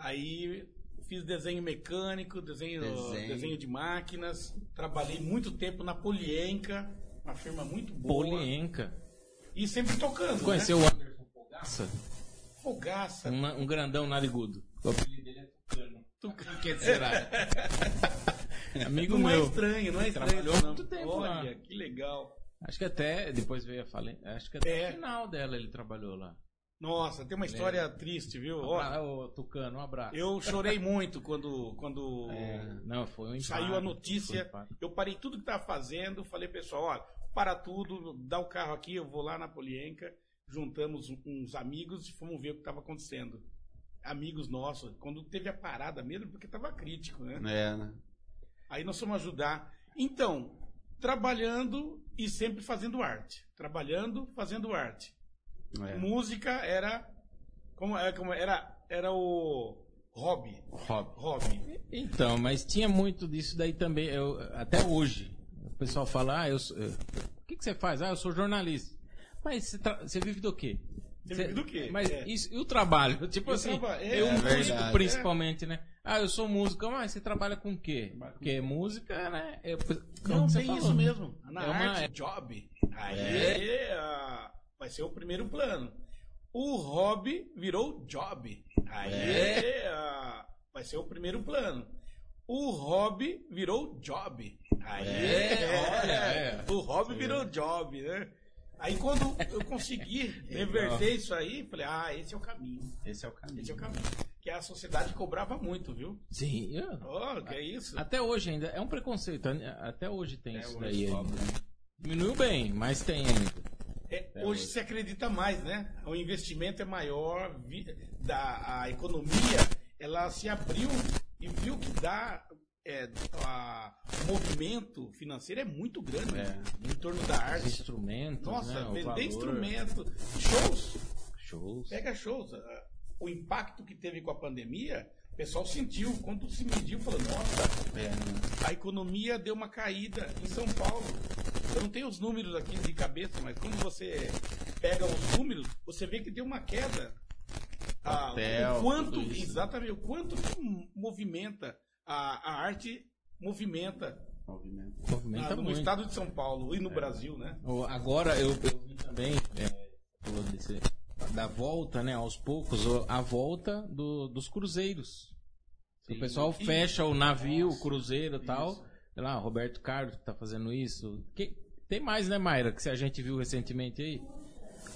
Aí fiz desenho mecânico, desenho, Desenho. desenho. de máquinas. Trabalhei muito tempo na Polienca, uma firma muito boa. Polienca. E sempre tocando. Conheceu né? o Anderson Fogaça? Fogaça. Um, um grandão narigudo. O apelido dele é Tucano. Tucano. Que será? Amigo Não é meu. estranho, não é estranho. Trabalhou não. muito tempo Olha, lá. que legal. Acho que até, depois veio a falência, acho que até É. o final dela ele trabalhou lá. Nossa, tem uma história triste, viu? Ah, ô, Tucano, um abraço. eu chorei muito quando, quando É, não, foi um impacto, saiu a notícia. foi um impacto. Eu parei tudo que estava fazendo, falei, pessoal, olha, para tudo, dá o carro aqui, eu vou lá na Polienca, juntamos um- uns amigos e fomos ver o que estava acontecendo. Amigos nossos, quando teve a parada mesmo, porque estava crítico, né? É, né? Aí nós fomos ajudar. Então, trabalhando e sempre fazendo arte. Trabalhando, fazendo arte. É. Música era como, é, como era era o hobby, Rob. hobby. Então, mas tinha muito disso daí também, eu, até hoje. O pessoal fala, ah, eu sou, eu- o que, que você faz? Ah, eu sou jornalista. Mas você, tra- você vive do quê? Você vive do quê? Mas É. isso, e o trabalho? Tipo E assim, traba- é, eu é músico verdade. principalmente, né? Ah, eu sou músico, mas você trabalha com o quê? Porque música, né? É, Não, tem falou, isso né? mesmo. Na É uma- arte, é- job. Aí ah, vai ser o primeiro plano. O hobby virou job. Aí É. ah, vai ser o primeiro plano. O hobby virou job. Aí É, olha, é. o hobby virou job, né? Aí quando eu consegui reverter isso aí, falei, ah, esse é o caminho. Esse é o caminho. Esse é o caminho. Que a sociedade cobrava muito, viu? Sim, eu- Oh, que é isso? até hoje ainda. É um preconceito, até hoje tem isso hoje daí ainda. Diminuiu bem, mas tem ainda. É, É, hoje hoje. se acredita mais, né? O investimento é maior, vi- da, a economia ela se abriu e viu que dá é, a- o movimento financeiro é muito grande É. em torno da Os arte. instrumentos, Nossa, né? vender valor, instrumento, shows, shows. pega shows. Ah, O impacto que teve com a pandemia, o pessoal sentiu, quando se mediu, falou, nossa, É, a economia deu uma caída em São Paulo. Eu não tenho os números aqui de cabeça, mas quando você pega os números, você vê que deu uma queda. Ah, Hotel, o quanto, exatamente, o quanto que movimenta a, a arte movimenta Movimento. Movimenta ah, no muito. estado de São Paulo e no Brasil, né? Agora eu, eu vi também, é, da volta, né, aos poucos, a volta do- dos cruzeiros. O pessoal fecha o navio, nossa, o cruzeiro e tal. Sei lá, Roberto Carlos que tá fazendo isso. Que- tem mais, né, Mayra, que a gente viu recentemente aí?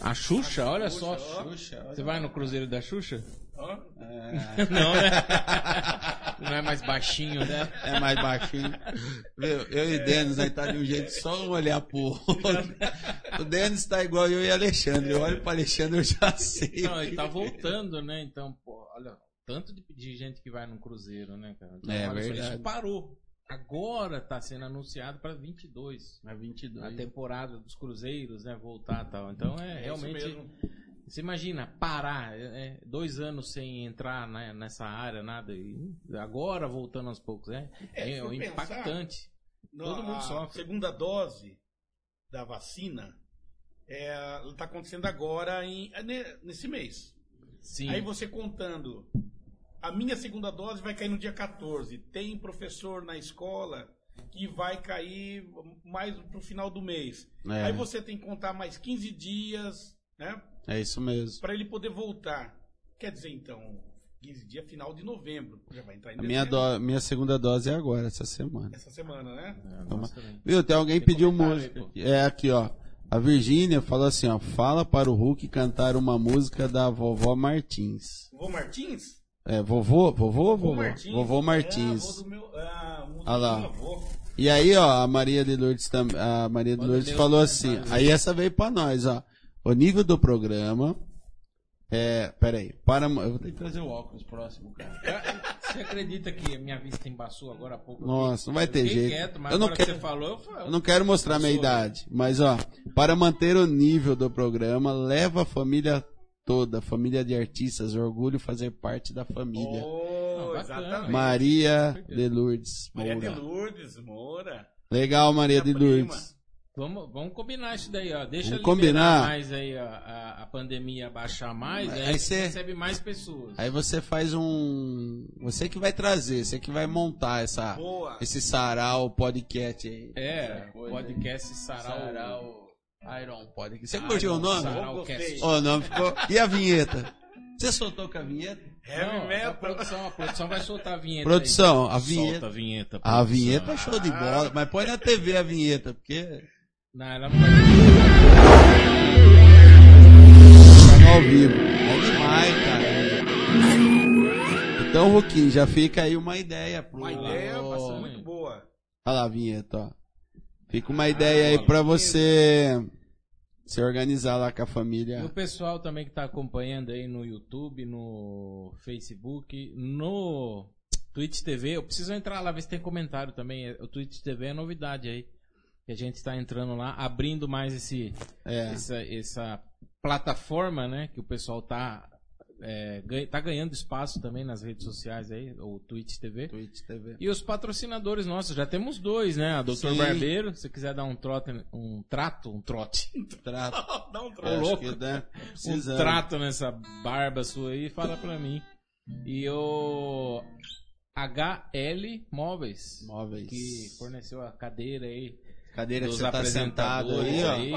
A Xuxa, olha só. Xuxa, ó. Xuxa, olha Você vai no cruzeiro da Xuxa? Ó, É, Não, né? Não é mais baixinho, né? é mais baixinho. Viu? Eu e Denis, aí tá de um jeito só olhar pro outro. O Denis tá igual eu e Alexandre. Eu olho pro Alexandre, eu já sei. Não, ele tá voltando, né? Então, pô, olha, tanto de, de gente que vai num cruzeiro, né, cara? Então, É verdade. Isso parou. Agora tá sendo anunciado para 22. Na 22. A temporada dos cruzeiros, né? Voltar e tal. Então é, é realmente. Você imagina parar é, é, dois anos sem entrar né, nessa área, nada. E agora voltando aos poucos. É, É, é, impactante. No- Todo mundo a sofre. segunda dose da vacina está acontecendo agora em, é ne- nesse mês. Sim. Aí você contando, a minha segunda dose vai cair no dia 14. Tem professor na escola que vai cair mais pro final do mês. É. Aí você tem que contar mais 15 dias, né? É isso mesmo. Para ele poder voltar. Quer dizer, então, 15 dias final de novembro. Já vai entrar em A minha, do- minha segunda dose é agora, essa semana. essa semana, né? É, nossa, também. Viu? Tem alguém Tem pediu música. aí. É aqui, ó. A Virgínia falou assim, ó. Fala para o Hulk cantar uma música da vovó Martins. Vô Martins? É, vovô? Vovô vovô? Martins. Vovô É, Martins. meu, ah, lá. E aí, ó, a Maria de Lourdes também. A Maria de Lourdes falou os assim. Aí essa veio pra nós, ó. O nível do programa. É. Peraí. Para. Eu vou ter que trazer o óculos próximo, cara. Você acredita que a minha vista embaçou agora há pouco? Nossa, não vai ter jeito. Quieto, mas Eu não quero- que você falou, eu falo. Eu não quero mostrar minha né? idade, mas ó, para manter o nível do programa, leva a família toda, família de artistas, orgulho fazer parte da família. Oh, Não, exatamente. Maria de Lourdes. Maria de Moura. Lourdes Moura. Legal, Maria de Minha prima. Lourdes. Vamos, vamos combinar isso daí, ó. Deixa Vamos combinar. mais aí a, a, a pandemia baixar mais, aí, Aí você cê- recebe mais pessoas. Aí você faz um. Você que vai trazer, você que vai montar essa, Boa. esse sarau podcast aí. É, coisa podcast Sarau. Sarau Iron Podcast. Você Iron curtiu o nome? O nome ficou. E a vinheta? Você soltou com a vinheta? Heavy Não, a produção, a produção vai soltar a vinheta. Produção, aí. a vinheta. Solta a vinheta. A produção. vinheta é show de bola, mas põe na TV a vinheta, porque Não, ela não vai. tá ao vivo. É demais, cara. Então, Ruquinho, já fica aí uma ideia pro. Uma ideia Ó, bastante muito boa. Olha lá a vinheta, ó. Fica uma ideia aí pra você se organizar lá com a E o família. pessoal também que tá acompanhando aí no YouTube, no Facebook, no Twitch TV, eu preciso entrar lá ver se tem comentário também. O Twitch TV é novidade aí. Que a gente tá entrando lá, abrindo mais esse, É. essa, essa plataforma, né? Que o pessoal tá, é, ganha- tá ganhando espaço também nas redes sociais aí, o Twitch TV. Twitch TV. E os patrocinadores nossos, já temos dois, né? A Doutor Sim. Barbeiro, se quiser dar um trote, um trato, um trote, Trato. Dá um Ô, troço. louco. que, né, um trato nessa barba sua aí, fala pra mim. E o HL Móveis, Móveis. que forneceu a cadeira aí Cadeira que você tá sentado aí, ó. aí.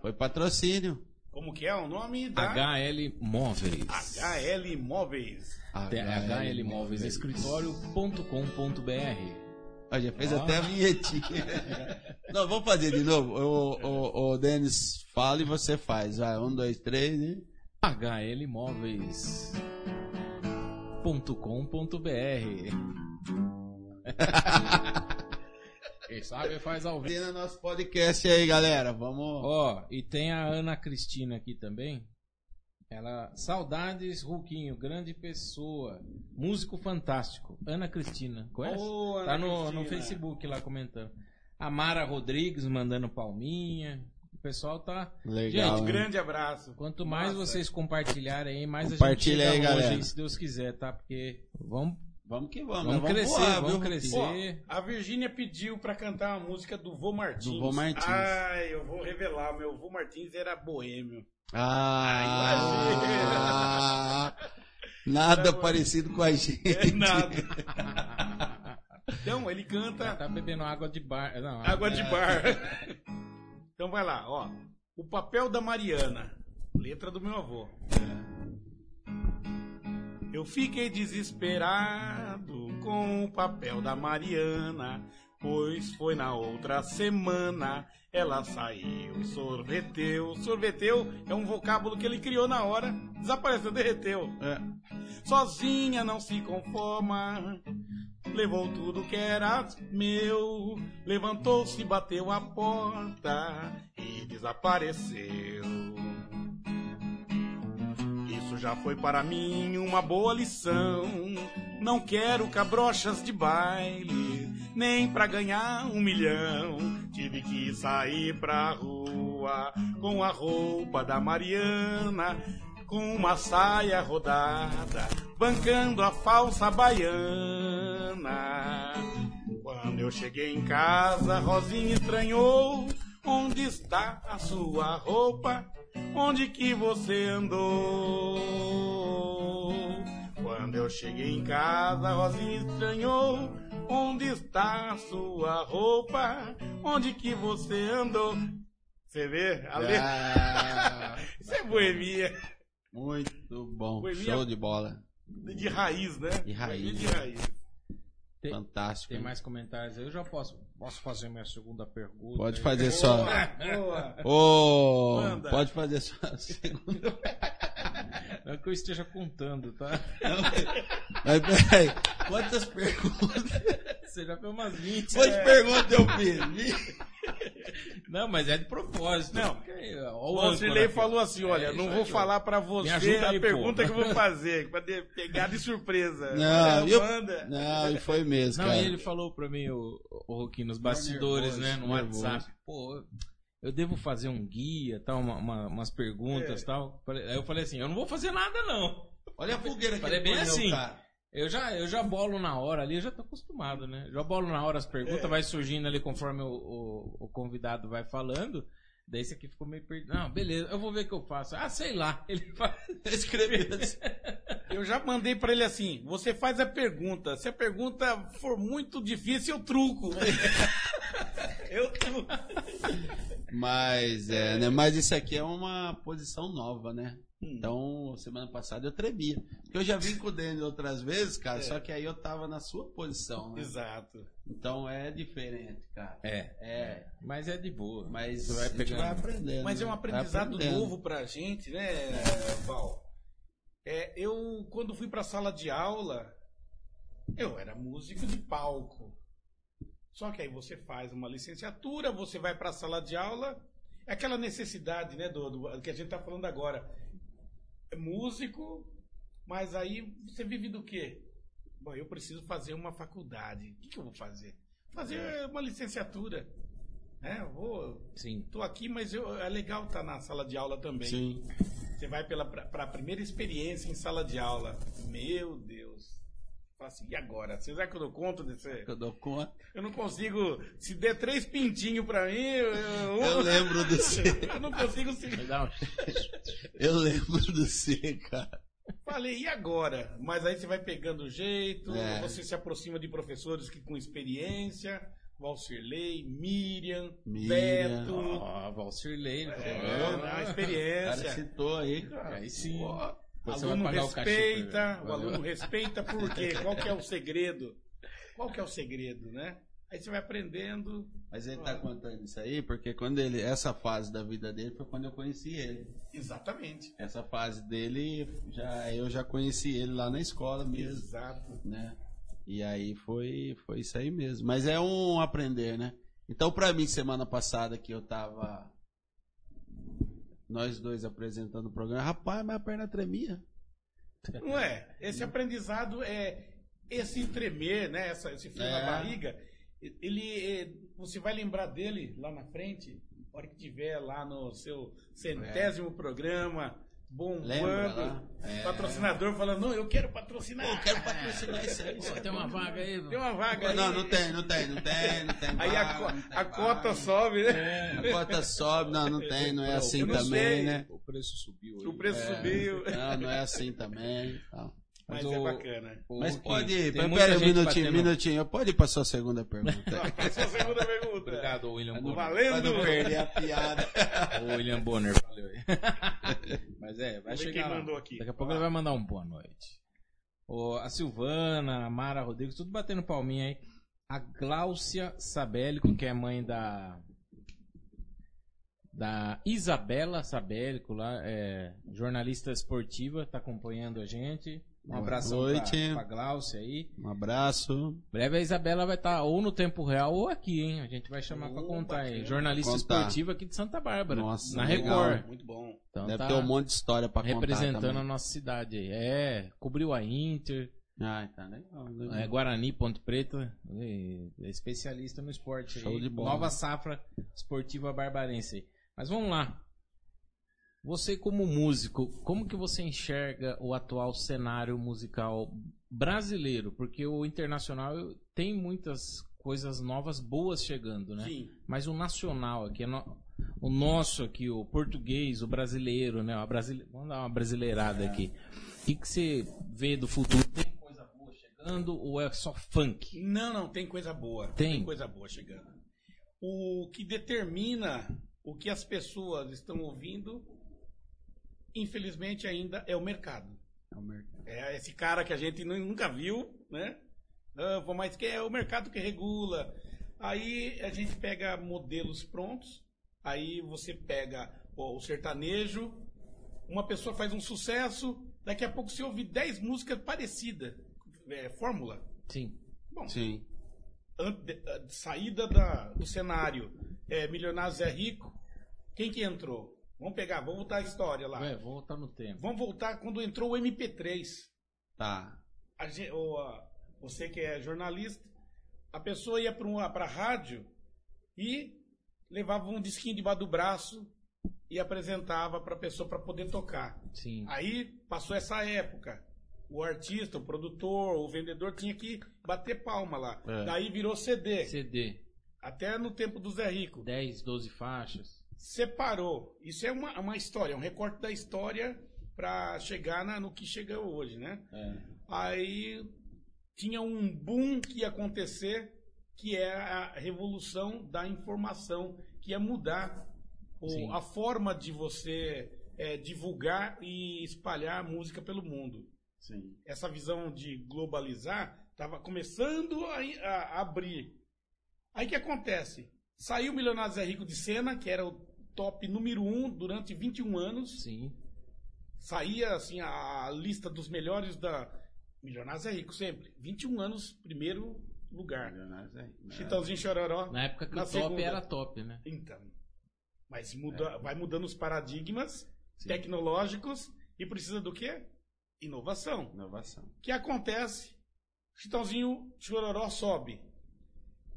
Foi patrocínio. Como que é o nome da HL Móveis. HL Imóveis? Tem HL Móveis, escritório.com.br. Ó, já fez Ó. até a vinhetinha. Não, vamos fazer de novo. O, o, o Denis fala e você faz. Vai, um, dois, três e. hlmóveis.com.br. Quem sabe faz ao vivo. No nosso podcast aí, galera. Vamos. Ó, e tem a Ana Cristina aqui também. Ela, saudades, Ruquinho, grande pessoa, músico fantástico. Ana Cristina, conhece? Ô, Ana tá no, no Cristina. Facebook lá comentando. A Mara Rodrigues mandando palminha. O pessoal tá. Legal. Gente? Grande abraço. Quanto mais Nossa. vocês compartilharem aí, mais Compartilha a gente aí, longe galera. se Deus quiser, tá? Porque vamos, Vamos que vamos. vamos, né? crescer, voar, vamos viu, crescer. Ó, a Virgínia pediu pra cantar uma música do Vô Martins. Do Vô Martins. Ai, eu vou revelar, meu Vô Martins era boêmio. Ah, nada parecido com a gente. É nada. Então, ele canta Tá bebendo água de bar. Não, Água de bar. Então vai lá, ó. O papel da Mariana. Letra do meu avô. Eu fiquei desesperado com o papel da Mariana, pois foi na outra semana ela saiu e sorveteu. Sorveteu é um vocábulo que ele criou na hora, desapareceu, derreteu. É. Sozinha não se conforma. Levou tudo que era meu. Levantou-se, bateu a porta e desapareceu. Já foi para mim uma boa lição. Não quero cabrochas de baile, nem pra ganhar um milhão. Tive que sair pra rua com a roupa da Mariana, com uma saia rodada, bancando a falsa baiana. Quando eu cheguei em casa, Rosinha estranhou. Onde está a sua roupa? Onde que você andou? Quando eu cheguei em casa, Rosinha estranhou. Onde está a sua roupa? Onde que você andou? Você vê? A letra. Ah, Isso é boemia. muito bom. Boemia- Show de bola. De raiz, né? De raiz. Boemia De raiz. Tem- Fantástico. Tem hein? mais comentários aí? Eu já posso, posso fazer minha segunda pergunta? Pode aí? fazer só. Boa. Manda. pode fazer sua segunda. Não que eu esteja contando, tá? Mas peraí, quantas perguntas? Você já fez umas 20. Quantas É. perguntas eu fiz? Não, mas é de propósito. Não. Ó, O Vanderlei falou assim: olha, É, não vou falar pra Me você a aí, pergunta pô. que eu vou fazer, pra pegar de surpresa. Não, É, eu- manda. Não, e foi mesmo, Não, cara. e ele falou pra mim, o, o Roquinho, nos bastidores, nervoso, né, no nervoso. WhatsApp. Pô, eu devo fazer um guia, tal, uma- uma- umas perguntas, É. tal. Aí eu falei assim, eu não vou fazer nada, não. Olha a fogueira que Falei ele bem assim. cara. Eu já, eu já bolo na hora ali, eu já tô acostumado, né? Já bolo na hora as perguntas, É. vai surgindo ali conforme o, o, o convidado vai falando. Daí esse aqui ficou meio perdido. Não, beleza, eu vou ver o que eu faço. Ah, sei lá. Ele faz. Escreveu assim. Eu já mandei pra ele assim: você faz a pergunta. Se a pergunta for muito difícil, eu truco. eu truco. Mas, é, né? Mas isso aqui é uma posição nova, né? Hum. Então, semana passada eu tremia. Porque eu já vim com o Denis outras vezes, cara, É. só que aí eu tava na sua posição, né? Exato. Então é diferente, cara. É, É. mas é de boa. Mas vai a gente pegando. vai aprendendo. Mas é um né? aprendizado novo pra gente, né, Val? É, eu, quando fui pra sala de aula, eu era músico de palco. Só que aí você faz uma licenciatura, você vai pra sala de aula, é aquela necessidade, né, do, do- que a gente tá falando agora. É músico, mas aí você vive do quê? Bom, eu preciso fazer uma faculdade. O que, que eu vou fazer? Fazer uma licenciatura. Eu vou Sim. Tô aqui, mas eu, é legal estar na sala de aula também. Sim. Você vai pela para a primeira experiência em sala de aula. Meu Deus. Fala assim, e agora? Vocês acham que eu dou conta desse? Eu dou conta. Eu não consigo. Se der três pintinhos pra mim, eu, eu- Eu lembro do C. eu não consigo um- Eu lembro do C, cara. Falei, e agora? Mas aí você vai pegando o jeito, É. você se aproxima de professores que com experiência. Valcirley, Miriam, Miriam. Beto. Ó, Valcirley. né? É, Ó, a O cara experiência. citou aí, cara. Aí sim. Pô, Depois O você vai aluno o respeita, o Valeu. aluno respeita por quê? Qual que é o segredo? Qual que é o segredo, né? Aí você vai aprendendo. Mas ele tá contando isso aí porque quando ele. Essa fase da vida dele foi quando eu conheci ele. Exatamente. Essa fase dele, já, eu já conheci ele lá na escola mesmo, Exato. né? E aí foi, foi isso aí mesmo. Mas é um aprender, né? Então, pra mim, semana passada que eu tava. Nós dois apresentando o programa, rapaz, mas a perna tremia. Não é? Esse aprendizado é esse tremer, né? Essa, esse frio É. na barriga. Ele, é, você vai lembrar dele lá na frente, na hora que tiver lá no seu centésimo programa, bombando. Lembra lá? É. Patrocinador falando, não, eu quero patrocinar. Eu quero patrocinar isso aí. Pô, tem uma vaga aí. Tem uma vaga aí. Não, não tem, não tem, não tem, não tem. Aí a, vaga, co- não tem a cota vaga. sobe, né? A cota sobe, não, não tem, não é assim não também, sei. né? O preço subiu. aí. O preço É. subiu. Não, não é assim também. tal. Mas, Mas é o- bacana. Ô, Mas pode ir, pera um minutinho, minutinho. Pode ir pra sua segunda pergunta. É a segunda pergunta. Obrigado, William Bonner. Valendo. Pra não perder a piada. Ô, William Bonner, valeu aí. Mas é, vai Vamos chegar lá. Daqui a pouco ele vai mandar um boa noite. A Silvana, a Mara Rodrigues, tudo batendo palminha aí. A Gláucia Sabélico, que é mãe da. Da Isabela Sabélico, lá, é, jornalista esportiva, tá acompanhando a gente. Um noite. pra, pra Gláucia aí. Um abraço. Breve a Isabela vai estar ou no tempo real ou aqui, hein? A gente vai chamar pra Oh, contar aí. Jornalista Contar. esportiva aqui de Santa Bárbara. Nossa, na legal. Record. Muito bom. Então Deve tá ter um monte de história pra contar representando também. a nossa cidade aí. É, cobriu a Inter, Ah, tá legal. legal. é, Guarani, Ponte Preta, é, é especialista no esporte. Show aí. de bola. Nova safra esportiva barbarense. aí. Mas vamos lá. Você como músico, como que você enxerga o atual cenário musical brasileiro? Porque o internacional tem muitas coisas novas boas chegando, né? Sim. Mas o nacional aqui, é o nosso aqui, o português, o brasileiro, né? A brasile... Vamos dar uma brasileirada aqui. O que, que você vê do futuro? Tem coisa boa chegando ou é só funk? Não, não, tem coisa boa. Tem? coisa boa chegando. O que determina o que as pessoas estão ouvindo, infelizmente, ainda é o mercado. É o mercado. É esse cara que a gente nu- nunca viu, né? Ah, mas que é o mercado que regula. Aí a gente pega modelos prontos, aí você pega ó, o sertanejo, uma pessoa faz um sucesso, daqui a pouco você ouve 10 músicas parecidas. É, fórmula. Sim. Bom, Sim. an- de- a- saída da- do cenário, é, Milionários é Rico, quem que entrou? Vamos pegar, vamos voltar a história lá. Ué, vou voltar no tempo. Vamos voltar quando entrou o MP3. Tá. A ou, a- você que é jornalista, a pessoa ia para a rádio e levava um disquinho debaixo do braço e apresentava para a pessoa para poder tocar. Sim. Aí passou essa época. o artista, o produtor, o vendedor tinha que bater palma lá. É. Daí virou CD. CD. Até no tempo do Zé Rico. 10, 12 faixas. Separou. Isso é uma, uma história, um recorte da história para chegar na- no que chega hoje, né? É. Aí tinha um boom que ia acontecer, que é a revolução da informação, que ia mudar o- a forma de você é, divulgar e espalhar a música pelo mundo. Sim. Essa visão de globalizar estava começando a, a abrir. Aí o que acontece? Saiu o Milionário Zé Rico de cena, que era o top número um durante 21 anos Sim. saía assim a lista dos melhores da Milionários é rico sempre. 21 anos, primeiro lugar. Milionários é- Chitãozinho Chororó. Na época que Na o top segunda. era top, né? Então. Mas muda, vai mudando os paradigmas Sim. tecnológicos e precisa do quê? Inovação. Inovação. O que acontece? Chitãozinho Chororó sobe.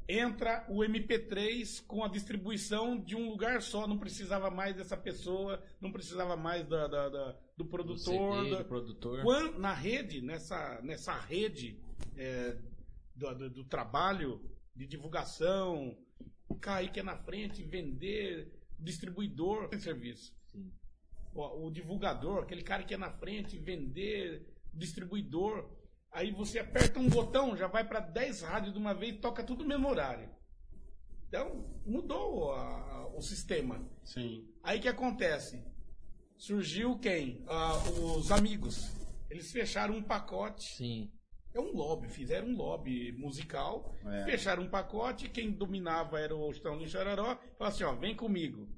Entra o MP3 com a distribuição de um lugar só. Não precisava mais dessa pessoa, não precisava mais da, da- da- do Do produtor. CD, da- do produtor. Quan- na rede, nessa, nessa rede é, do, do- do trabalho de divulgação, cair que é na frente, vender, distribuidor tem serviço. Sim. O, o divulgador, aquele cara que é na frente, vender, distribuidor. Aí você aperta um botão, já vai para 10 rádios de uma vez, toca tudo no mesmo horário. Então, mudou a- o sistema. Sim. Aí que acontece? Surgiu quem? Ah, os amigos. Eles fecharam um pacote. Sim. É um lobby, fizeram um lobby musical. É. Fecharam um pacote. Quem dominava era o Estão Chororó. Falou assim: ó, vem comigo.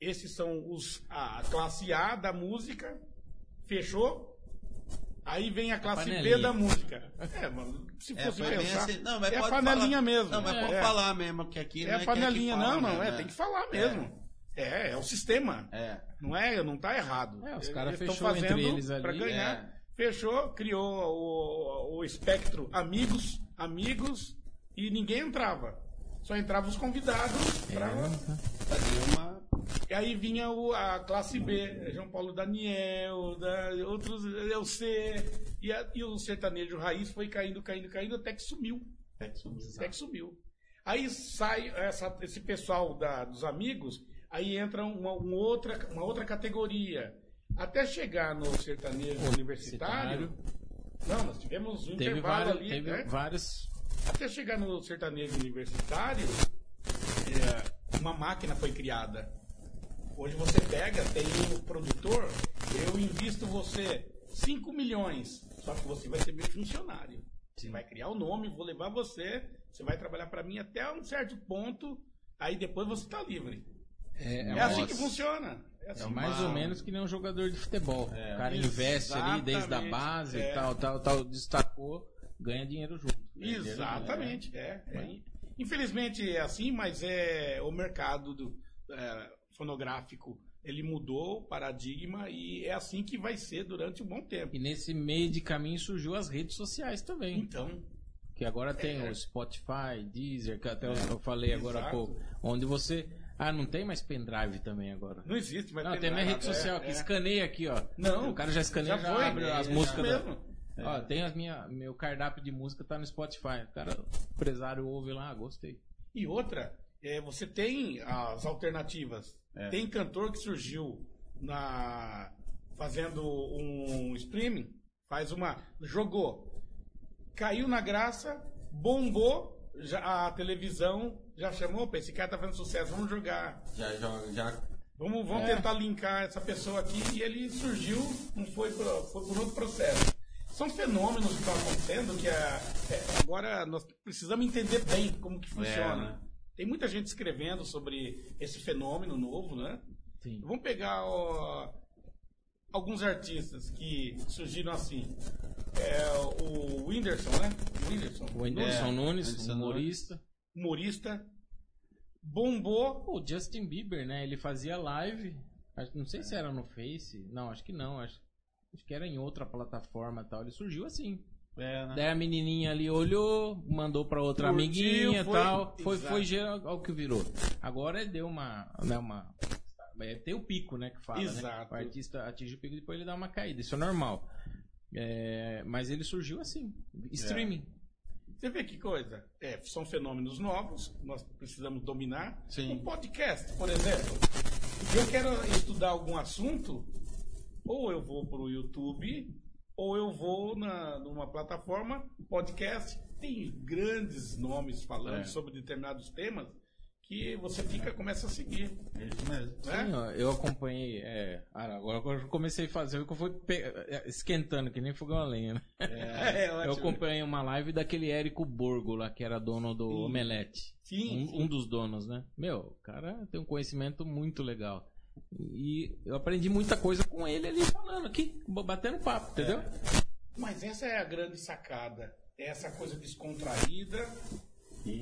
Esses são os, a classe A da música. Fechou? Aí vem a classe B panelinha. da música. É, mano, se É, fosse bem pensar. assim. Não, mas é a pode panelinha falar. mesmo. Não, mas é, pode é. falar mesmo, que aqui É não a é é que panelinha, fala, não, não, né? é, tem que falar mesmo. É, é o sistema. É. Não é, não tá errado. É, os caras fechou entre fazendo eles ali, pra ganhar. é. Fechou, criou o, o espectro amigos, amigos e ninguém entrava. Só entravam os convidados. pra- Fazia uma. E aí vinha o- a classe B, João Paulo Daniel, da, outros, eu C, e, a- e o sertanejo raiz foi caindo, caindo, caindo, até que sumiu. Até que sumiu. Aí sai essa- esse pessoal da- dos amigos, aí entra uma, uma outra, uma outra categoria. Até chegar no sertanejo universitário. Não, nós tivemos um Teve, intervalo vários, ali, teve né? vários. Até chegar no sertanejo universitário, é, uma máquina foi criada. Hoje você pega, tem o produtor, eu invisto você 5 milhões, só que você vai ser meu funcionário. Você vai criar o nome, vou levar você, você vai trabalhar para mim até um certo ponto, aí depois você está livre. É, É, uma- assim que funciona. É assim É mais ou menos que nem um jogador de futebol. É. o cara investe ali desde a base É. e tal, tal, tal, destacou, ganha dinheiro junto. Exatamente, é. é. Infelizmente é assim, mas é o mercado do, é, fonográfico ele mudou o paradigma e é assim que vai ser durante um bom tempo. E nesse meio de caminho surgiu as redes sociais também. Então, Que agora tem o Spotify, Deezer, que até eu- eu falei agora há pouco. Onde você. Ah, não tem mais pendrive também agora. não existe mais Não, tem minha rede social é, que é. escaneia aqui, ó. Não, o cara já escaneia, já, foi, abre as é, músicas. isso da- mesmo. Ó, tem as minha, meu cardápio de música tá no Spotify. O cara, o empresário ouve lá, ah, gostei. E outra, é, você tem as alternativas. É. Tem cantor que surgiu na fazendo um streaming, faz uma jogou, caiu na graça, bombou, já, a televisão já chamou, "Opa, esse cara tá fazendo sucesso, vamos jogar. Já, já, já Vamos, vamos É. tentar linkar essa pessoa aqui e ele surgiu, não foi, pro- foi por outro processo. São fenômenos que estão acontecendo que a- é, agora nós precisamos entender bem como que funciona. né? Tem muita gente escrevendo sobre esse fenômeno novo, né? Sim. Vamos pegar ó, alguns artistas que surgiram assim. É, o Whindersson, né? Whindersson. O Whindersson É, Nunes, Whindersson humorista. Humorista. Bombou. O Justin Bieber, né? Ele fazia live. Não sei se era no Face. Não, acho que não. Acho, acho que era em outra plataforma e tal. Ele surgiu assim. É, né? Daí a menininha ali olhou, mandou pra outra Curtiu, amiguinha e tal. Foi, Exato. foi geral ao que virou. Agora ele deu uma. Né, uma é, tem o pico, né? Que fala. Né? Exato. O artista atinge o pico e depois ele dá uma caída. Isso é normal. É, mas ele surgiu assim, streaming. Você vê que coisa? É, são fenômenos novos, nós precisamos dominar. Sim. Um podcast, por exemplo. Se eu quero estudar algum assunto, ou eu vou para o YouTube, ou eu vou na, numa plataforma podcast. Tem grandes nomes falando É. sobre determinados temas que você fica, começa a seguir. É isso mesmo. Né? Sim, ó, eu acompanhei. é, ah, agora, eu comecei a fazer, eu fui pe- é, esquentando, que nem fogão a lenha, né? É, Eu acompanhei uma live daquele Érico Borgo lá, que era dono do Sim. Omelete. Sim, Um, um dos donos, né? Meu, o cara tem um conhecimento muito legal. E eu aprendi muita coisa com ele ali falando aqui, batendo papo, entendeu? Mas essa é a grande sacada. É essa coisa descontraída.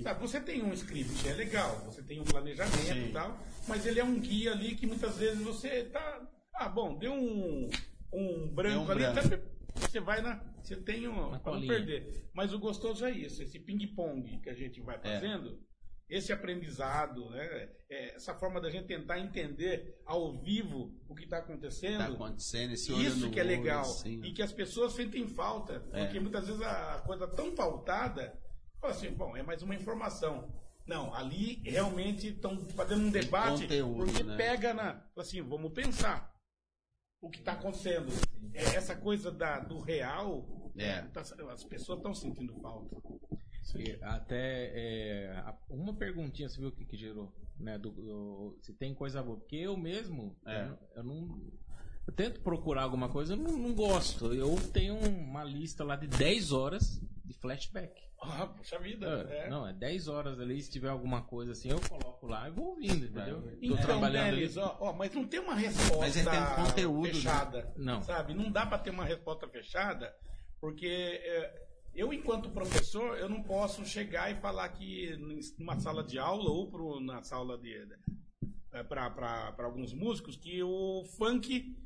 Sabe, você tem um script, é legal, você tem um planejamento Sim. e tal, mas ele é um guia ali que muitas vezes você tá. Ah, bom, deu um, um branco Deu um ali, branco. tá- você vai na. Você tem um. Pra não perder. Mas o gostoso é isso, esse ping-pong que a gente vai É. esse aprendizado, né? é, essa forma da gente tentar entender ao vivo o que está acontecendo. Tá acontecendo esse olho Isso que é olho, legal. assim, ó. e que as pessoas sentem falta. É. Porque muitas vezes a coisa tão pautada, fala assim, bom, é mais uma informação. Não, ali realmente estão fazendo um debate conteúdo, porque né? pega na. Assim, vamos pensar o que está acontecendo. É, essa coisa da, do real, É. tá- as pessoas estão sentindo falta. Até é, uma perguntinha, você viu o que, que gerou? Né, do, do- se tem coisa boa. Porque eu mesmo, É. eu, não- eu não. Eu tento procurar alguma coisa, eu não, não gosto. Eu tenho uma lista lá de 10 horas de flashback. Ah, puxa vida. É, é. Não, é 10 horas ali, se tiver alguma coisa assim, eu coloco lá e vou ouvindo, entendeu? Tô Então, trabalhando ali. ó, ó, mas não tem uma resposta Mas ele tem conteúdo, né? fechada. Não. Sabe? Não dá para ter uma resposta fechada, porque é, eu, enquanto professor, eu não posso chegar e falar que numa sala de aula ou pro, na sala de. para alguns músicos que o funk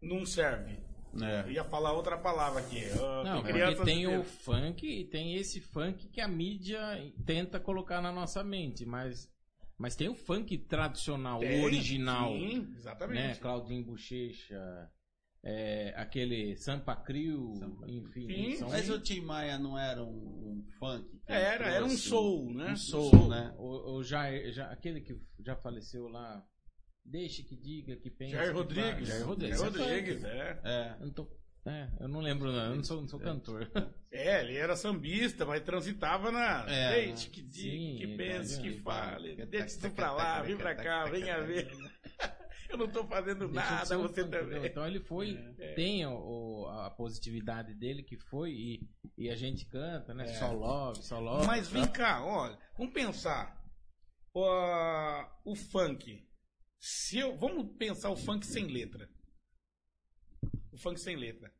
não serve. Eu É. ia falar outra palavra aqui. ah, Não, que porque crianças tem o entenderam. funk e tem esse funk que a mídia tenta colocar na nossa mente, mas, mas tem o funk tradicional, Tem, o original, Sim, né? exatamente. Claudinho Bochecha, é, aquele Sampa Crio, Sampa enfim. Sim, são- Mas o Tim Maia não era um, um funk? que Era, era um soul, né? Um soul, soul. né? o, o Jair- já, aquele que já faleceu lá, deixe que diga, que pense. Jair Rodrigues. Jair Rodrigues. Jair é funk. Rodrigues, é. É. Eu não, tô- é, eu não lembro, não, eu não sou, não sou cantor. É, ele era sambista, mas transitava na. É, Deixe que diga, Sim, que tá pense, que fale. Tac, isso pra lá, vem pra cá, venha ver. Eu não tô fazendo nada, um você também. entendeu? Então ele foi, tem o, o- a positividade dele que foi e, e a gente canta, né? Só love, só love. Mas tá? vem cá, olha, vamos pensar. O funk. Se eu, vamos pensar o funk sem letra. O funk sem letra.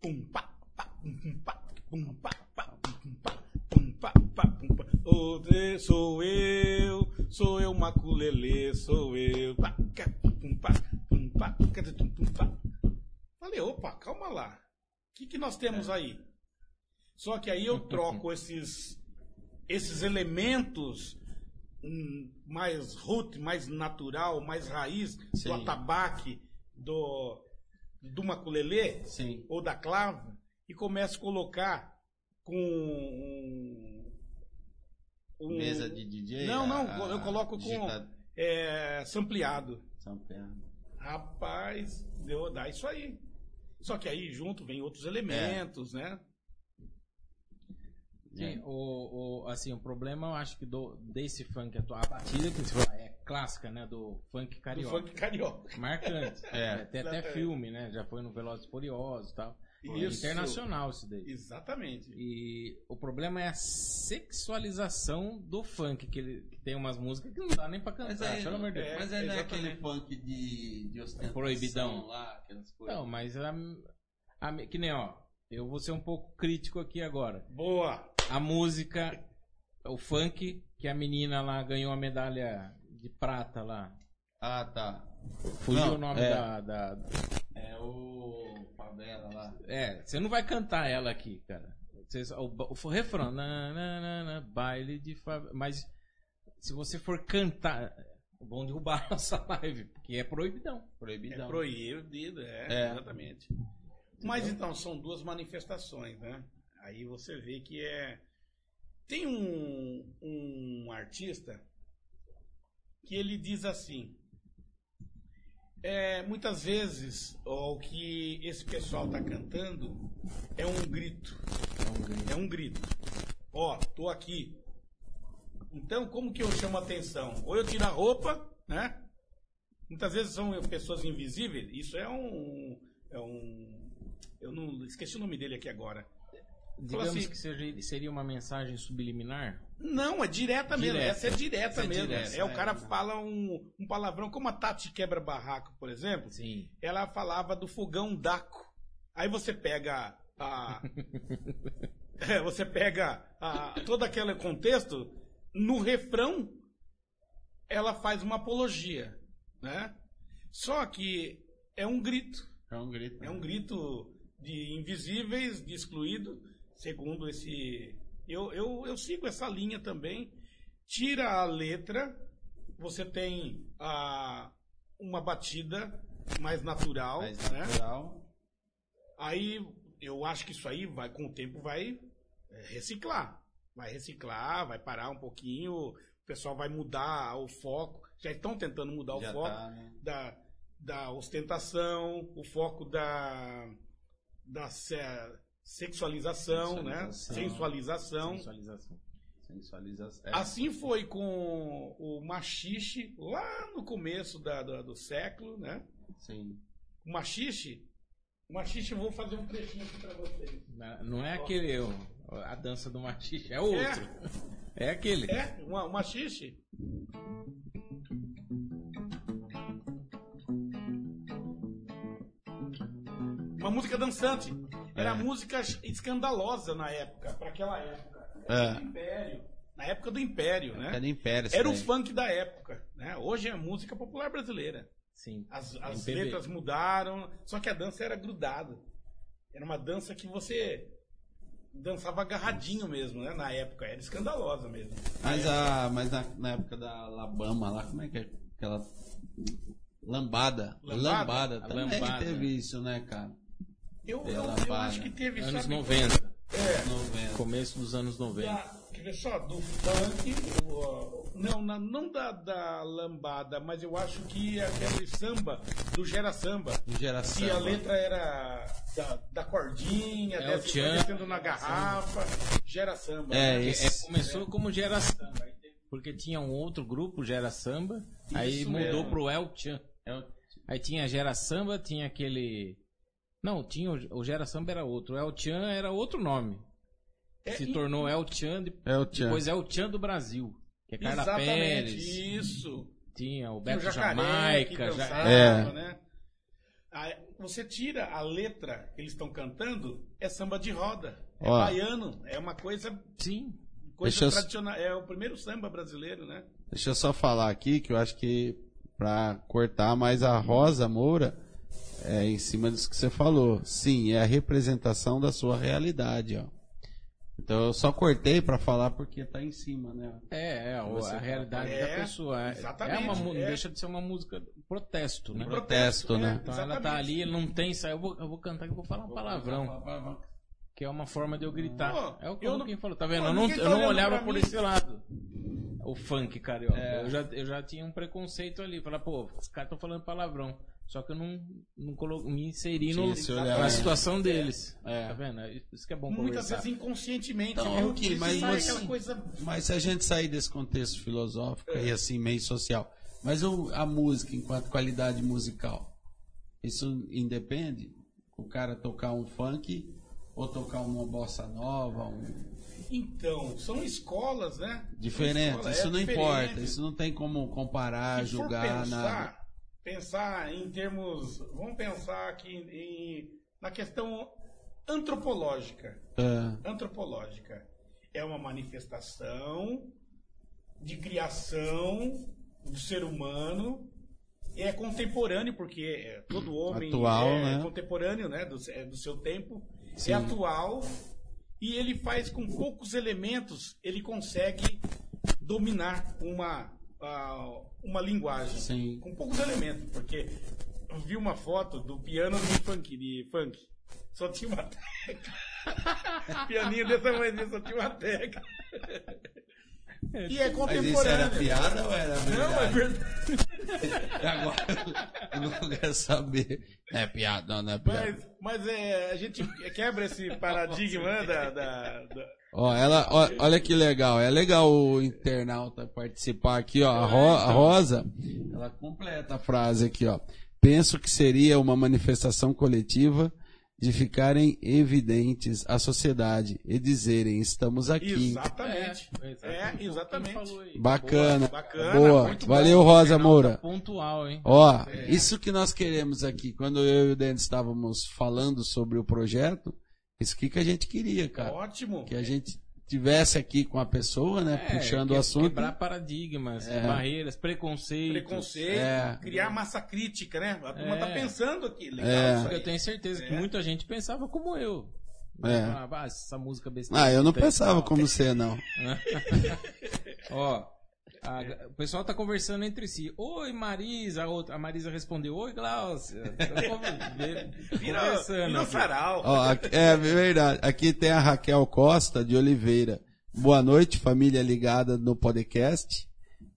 Pum, pá, pá, pum, pá, pum, pá, pá, pum, pá, pum, pá, pá, pum. Outra sou eu, sou eu maculelê, sou eu. Falei, opa, calma lá. O que, que nós temos aí? Só que aí eu troco esses, esses elementos hum, mais root, mais natural, mais raiz, Sim. do atabaque, do, do maculelê Sim. ou da clava, e começo a colocar com um, um- Mesa de DJ. Não, não, a- eu coloco com é, sampleado. Sampleado. Rapaz, deu, dá isso aí. Só que aí junto vem outros elementos, né? Sim, o, o, assim, o problema eu acho que do, desse funk atual, a batida que você fala, é clássica, né? Do funk Do carioca. funk carioca. Marcante. É. Tem até filme, né? Já foi no Velozes e Furiosos e tal. É Isso. internacional isso daí. Exatamente. E o problema é a sexualização do funk, que, ele, que tem umas músicas que não dá nem pra cantar, Mas aí, pelo amor de Deus. é, mas aí não é aquele funk de, de ostentação proibidão. lá, aquelas coisas. Não, mas a, a- que nem, ó, eu vou ser um pouco crítico aqui agora. Boa. A música, o funk, que a menina lá ganhou a medalha de prata lá. Ah, tá. Fugiu Não, o nome é. da, da- É o Favela lá. É, você não vai cantar ela aqui, cara. Você, o, o, refrão, na, na, na, na, baile de favela. Mas se você for cantar, vão derrubar a nossa live, porque é proibidão. É Proibidão. proibido, é, É. exatamente. Mas então, são duas manifestações, né? Aí você vê que é. Tem um, um artista que ele diz assim. É, muitas vezes o que esse pessoal tá cantando é um grito. É um grito. É um grito. Ó, tô aqui. Então, como que eu chamo a atenção? Ou eu tiro a roupa, né? Muitas vezes são pessoas invisíveis. Isso é um. É um. Eu não esqueci o nome dele aqui agora. Digamos assim- que seja- seria uma mensagem subliminar. Não, é direta mesmo. Direta. Essa é direta Essa é mesmo. direta, é, o é, cara né? fala um, um palavrão, como a Tati quebra barraco, por exemplo. Sim. Ela falava do fogão Daco. Aí você pega a. É, você pega a- todo aquele contexto, no refrão, ela faz uma apologia, né? Só que é um grito. É um grito. É um grito de invisíveis, de excluído, segundo esse. Eu, eu, eu sigo essa linha também. Tira a letra, você tem a, uma batida mais natural, Mais né? natural. Aí eu acho que isso aí vai, com o tempo, vai é, reciclar. Vai reciclar, vai parar um pouquinho, o pessoal vai mudar o foco. Já estão tentando mudar o Já foco tá, né? da, da ostentação, o foco da, da sexualização, né? Sensualização. Sensualização. Sensualização. É. Assim foi com o machixe lá no começo da, da- do século, né? Sim. O machixe, o machixe eu vou fazer um trechinho aqui pra vocês. Na- Não é aquele. o- A dança do machixe, é outro. É, aquele. É, o machixe. Uma música dançante. Era É. música escandalosa na época, para aquela época. É. Era do Império. Na época do Império, né? Era Império. isso Era o funk da época, né? Hoje é a música popular brasileira. Sim. As, as MPB. letras mudaram, só que a dança era grudada. Era uma dança que você dançava agarradinho mesmo, né? Na época, era escandalosa mesmo. Mas, a, mas na, na época da Alabama lá, como é que é aquela lambada? Lambada? Lambada, A também lambada. teve isso, né, cara? Eu, eu, eu acho que teve Anos sabe, 90. É, 90. Começo dos anos 90. da, quer ver só, do funk, não, na- não da, da lambada, mas eu acho que aquele samba, do Gera Samba, Geração. que a letra era da, da cordinha, É descendo na garrafa, Gera Samba. É, esse- é, começou como Gera Samba. Porque tinha um outro grupo, Gera Samba. aí Isso mudou mesmo. pro El Chan. Aí tinha Gera Samba, tinha aquele. Não, tinha o, o Gera Samba era outro. O El Chan era outro nome. É, Se e- tornou El Chan, de- É o Tchan. depois é o Chan do Brasil. Que é Carla Exatamente, Pérez. isso. Tinha o Tinha Beto o jacaré Jamaica. dançava, É. né? Aí, você tira a letra que eles estão cantando, é samba de roda. É Ó. baiano, é uma coisa, Sim. coisa Deixa eu- tradicional. É o primeiro samba brasileiro, né? Deixa eu só falar aqui que eu acho que pra cortar mais a Rosa Moura é em cima disso que você falou. Sim, é a representação da sua realidade, ó. Então eu só cortei pra falar porque tá em cima, né? É, é Você a realidade É, da pessoa. É- exatamente, É uma, mu- é. Deixa de ser uma música protesto, né? Protesto, né? Então ela tá exatamente. ali, não tem. Eu vou, eu vou cantar que eu vou falar um palavrão. Que é uma forma de eu gritar. Pô, é o que eu não- falou, tá vendo? Pô, eu não, tá eu não olhava por esse lado. O funk carioca. É. Eu, já, eu já tinha um preconceito ali. Falar, pô, os caras estão falando palavrão. Só que eu não, não colo... me inseri no, na situação deles. É. Tá vendo? Isso que é bom Muitas conversar. vezes inconscientemente, Então, viu? ok, Por isso mas aquela coisa. Mas se a gente sair desse contexto filosófico É. e assim meio social, mas o- a música enquanto qualidade musical, isso independe? O cara tocar um funk ou tocar uma bossa nova, um Então, são escolas, né? Diferente. escolas, isso é não diferente. importa. Isso não tem como comparar, Se for julgar pensar, nada. Pensar em termos, vamos pensar aqui em- na questão antropológica. É, Antropológica é uma manifestação de criação do ser humano. É contemporâneo porque é, todo homem Atual, é né? contemporâneo, né, do, é do seu tempo. Sim. É atual e ele faz com poucos elementos ele consegue dominar uma ah, uma linguagem Sim. com poucos elementos, porque eu vi uma foto do piano de funk, de funk. só tinha uma tecla. Pianinho desse tamanho, só tinha uma tecla. E é Mas contemporâneo. isso era piada ou era Não, é verdade? verdade. Agora eu não quero saber. É piada, não, não é piada. Mas, mas é, a gente quebra esse paradigma né, da, da, da- Ó, ela, ó, olha que legal. É legal o internauta participar aqui, ó. A, Ro- a Rosa, ela completa a frase aqui, ó. Penso que seria uma manifestação coletiva de ficarem evidentes à sociedade e dizerem estamos aqui. Exatamente. É, É, exatamente. Falou aí? Bacana. Boa, bacana, Boa. Valeu, bom. Rosa Moura. Pontual, hein? Ó, isso que nós queremos aqui, quando eu e o Denis estávamos falando sobre o projeto, isso aqui que a gente queria, cara. Ótimo. Que a gente tivesse aqui com a pessoa, né, É, puxando que- o assunto. Quebrar paradigmas, É. barreiras, preconceitos. Preconceito, É. criar massa crítica, né? A turma É. tá pensando aqui. Legal É. aí. Eu tenho certeza que É. muita gente pensava como eu. É. Ah, essa música besteira. Ah, eu não pensava tal. como você, não. Ó, a- o pessoal tá conversando entre si. Oi, Marisa. A, outra, a Marisa respondeu, oi, Glaucia. Tão conver- Vira, conversando. Ó, aqui- é verdade. Aqui tem a Raquel Costa de Oliveira. Boa noite, família ligada no podcast.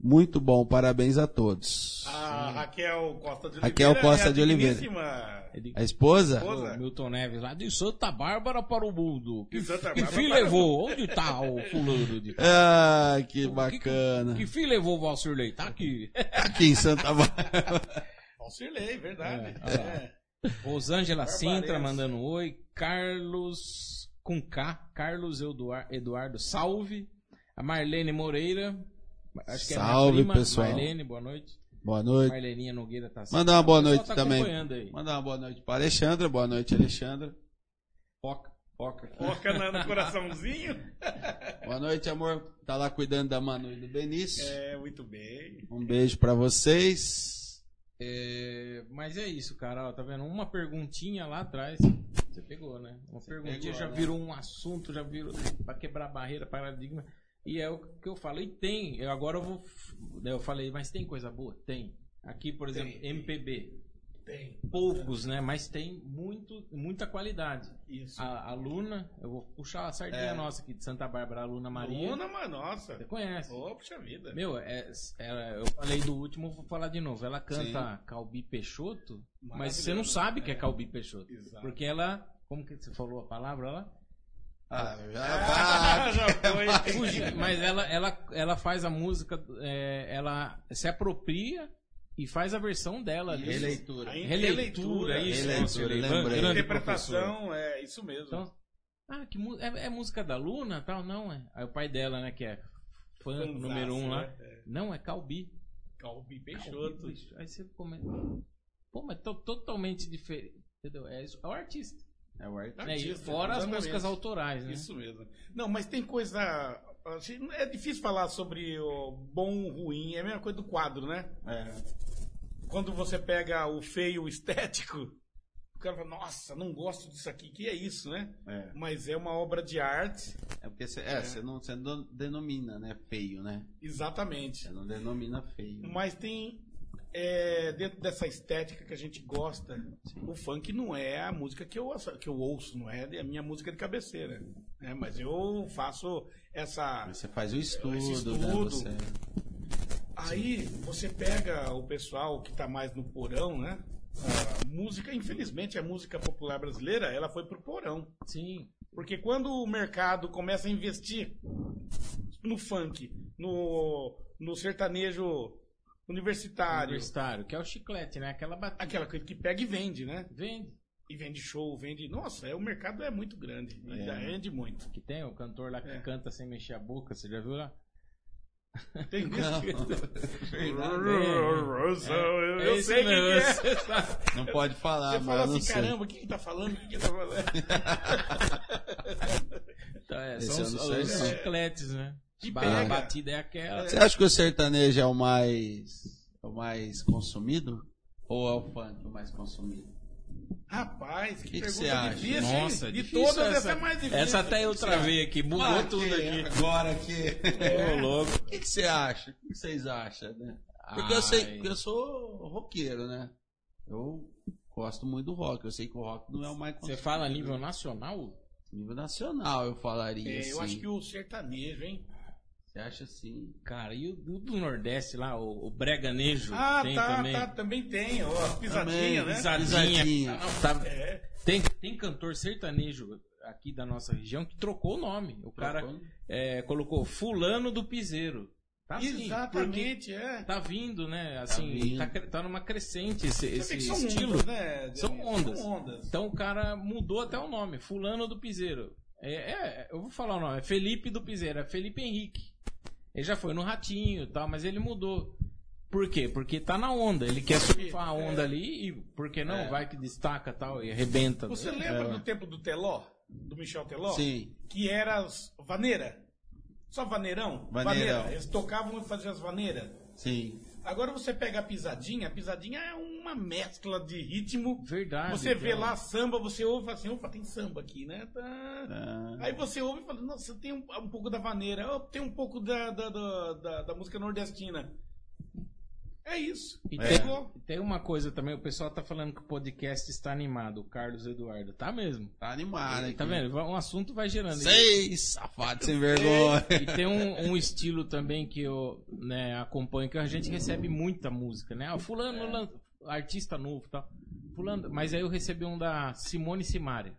Muito bom, parabéns a todos. A Raquel Costa de Oliveira. Raquel Costa é de Oliveira. Ele- A esposa? Esposa. Milton Neves lá de Santa Bárbara para o mundo. Que, que fim levou? Onde tá o fulano de Ah, que Que- bacana. Que fim levou o Valsirley? Tá aqui. Aqui em Santa Bárbara. Valcirlei, verdade. É. É. Rosângela. Sintra mandando um oi. Carlos com K. Carlos Eduar- Eduardo, salve. A Marlene Moreira. Acho que é Salve, minha prima. pessoal. Marlene, boa noite. Boa noite. Marleninha Nogueira tá Manda uma boa noite tá também. Manda uma boa noite para Alexandra. Boa noite, Alexandra. Foca, foca. Foca na- no coraçãozinho. Boa noite, amor. Tá lá cuidando da Manu e do Benício. É, muito bem. Um beijo pra vocês. É, mas é isso, cara. Ó, tá vendo? Uma perguntinha lá atrás. Você pegou, né? Uma perguntinha pegou, já né? virou um assunto, já virou pra quebrar barreira, paradigma. E é o que eu falei, tem. Eu agora eu vou. né, Eu falei, mas tem coisa boa? Tem. Aqui, por exemplo, Tem. MPB. Tem. Poucos, né? Mas tem muito, muita qualidade. Isso. A, a Luna, eu vou puxar a sardinha É. nossa aqui de Santa Bárbara, a Luna Maria. Luna, mano, nossa. Você conhece? Ô, puxa vida. Meu, é, é- eu falei do último, vou falar de novo. Ela canta Calbi Peixoto, mas você não sabe que é É. Calbi Peixoto. Exato. Porque ela. Como que você falou a palavra lá? Ah, Ah, já foi. Fugi, mas ela, ela, ela faz a música, é, ela se apropria e faz a versão dela ali. Releitura. A Releitura, isso. Releitura, grande Interpretação, é isso mesmo. Então, ah, que é, é música da Luna tal? Não, é. Aí o pai dela, né, que é fã Fanzaço, número um lá. né? É. Não, é Calbi. Calbi Peixoto. Calbi Peixoto. Aí você comenta. Pô, mas to- totalmente diferente. Entendeu? É, isso, é o artista. É o artista. né? E Artista, fora as músicas autorais, né? Isso mesmo. Não, mas tem coisa. assim, É difícil falar sobre o bom ou ruim. É a mesma coisa do quadro, né? É. Quando você pega o feio estético, o cara fala, nossa, não gosto disso aqui. Que é isso, né? É. Mas é uma obra de arte. É porque você é, você não, você não denomina, né? Feio, né? Exatamente. Você não denomina feio. Mas tem. É, dentro dessa estética que a gente gosta, o funk não é a música que eu, que eu ouço, não é a minha música de cabeceira. Né? Mas eu faço essa. Você faz o estudo, estudo. né? Você... Aí você pega o pessoal que tá mais no porão, né? A música, infelizmente, a música popular brasileira, ela foi pro porão. Sim. Porque quando o mercado começa a investir no funk, no, no sertanejo universitário, Universitário, que é o chiclete, né? Aquela batida. aquela coisa que pega e vende, né? Vende. E vende show, vende. Nossa, é, o mercado é muito grande. É. já vende muito. Que tem o cantor lá que É. canta sem mexer a boca, você já viu lá? Tem Não, isso. verdade. eu, É eu esse sei que mesmo, é. você sabe. Não pode falar, Você mas fala eu não assim, sei. caramba, o que que tá falando? O que que tá falando? Então, é, Esse são eu os, sei, os chicletes, né? Que pega. A batida é aquela. Você acha que o sertanejo é o mais, é o mais consumido? Ou é o funk o mais consumido? Rapaz, que, Que que pergunta você acha? difícil, hein? Nossa, De difícil todas, essa, é mais difícil. Essa até eu travei aqui, mudou Ah, tudo que- aqui. Agora aqui. Ô, louco. O que, que você acha? O que vocês acham, né? Porque eu sei que eu sou roqueiro, né? Eu gosto muito do rock. Eu sei que o rock não é o mais Você fala a nível nacional? nível nacional, eu falaria. É, eu assim. acho que o sertanejo, hein? Você acha assim? Cara, e o do, do Nordeste lá, o, o Breganejo? Ah, tem tá, também. tá, também tem, ó, as pisadinhas, Também, né? Pisadinha. Pisadinha. Tá- É, tem, tem cantor sertanejo aqui da nossa região que trocou o nome. O cara Trocou? é, colocou Fulano do Piseiro. Tá assim, exatamente, é. Tá vindo, né? Assim, vindo. tá, tá numa crescente esse, esse são estilo. ondas, né? São ondas. São ondas. Então o cara mudou até o nome, Fulano do Piseiro. É, é, eu vou falar o nome, é Felipe do Piseiro, é Felipe Henrique. Ele já foi no Ratinho e tal, mas ele mudou. Por quê? Porque tá na onda, ele quer surfar a onda ali e, por que não, É. vai que destaca tal e arrebenta. Você É. lembra do tempo do Teló? Do Michel Teló? Sim. Que era as vaneira. Só vaneirão? Vaneirão. Eles tocavam e faziam as vaneiras. Sim. Agora você pega a pisadinha, a pisadinha é uma mescla de ritmo. Verdade. Você vê então. lá samba, você ouve e fala assim, opa, tem samba aqui, né? Tá. Ah, Aí você ouve e fala, nossa, tem um, um pouco da vaneira, oh, tem um pouco da, da, da, da- da música nordestina. É isso. E É. tem, tem uma coisa também, o pessoal tá falando que o podcast está animado, o Carlos Eduardo. Tá mesmo. tá animado aqui. Tá vendo? Um assunto vai gerando. Seis, safado sem vergonha. E tem um, um estilo também que eu né, acompanho, que a gente recebe muita música, né? Ah, fulano, lan- artista novo e tal. Fulano, mas aí eu recebi um da Simone Simaria.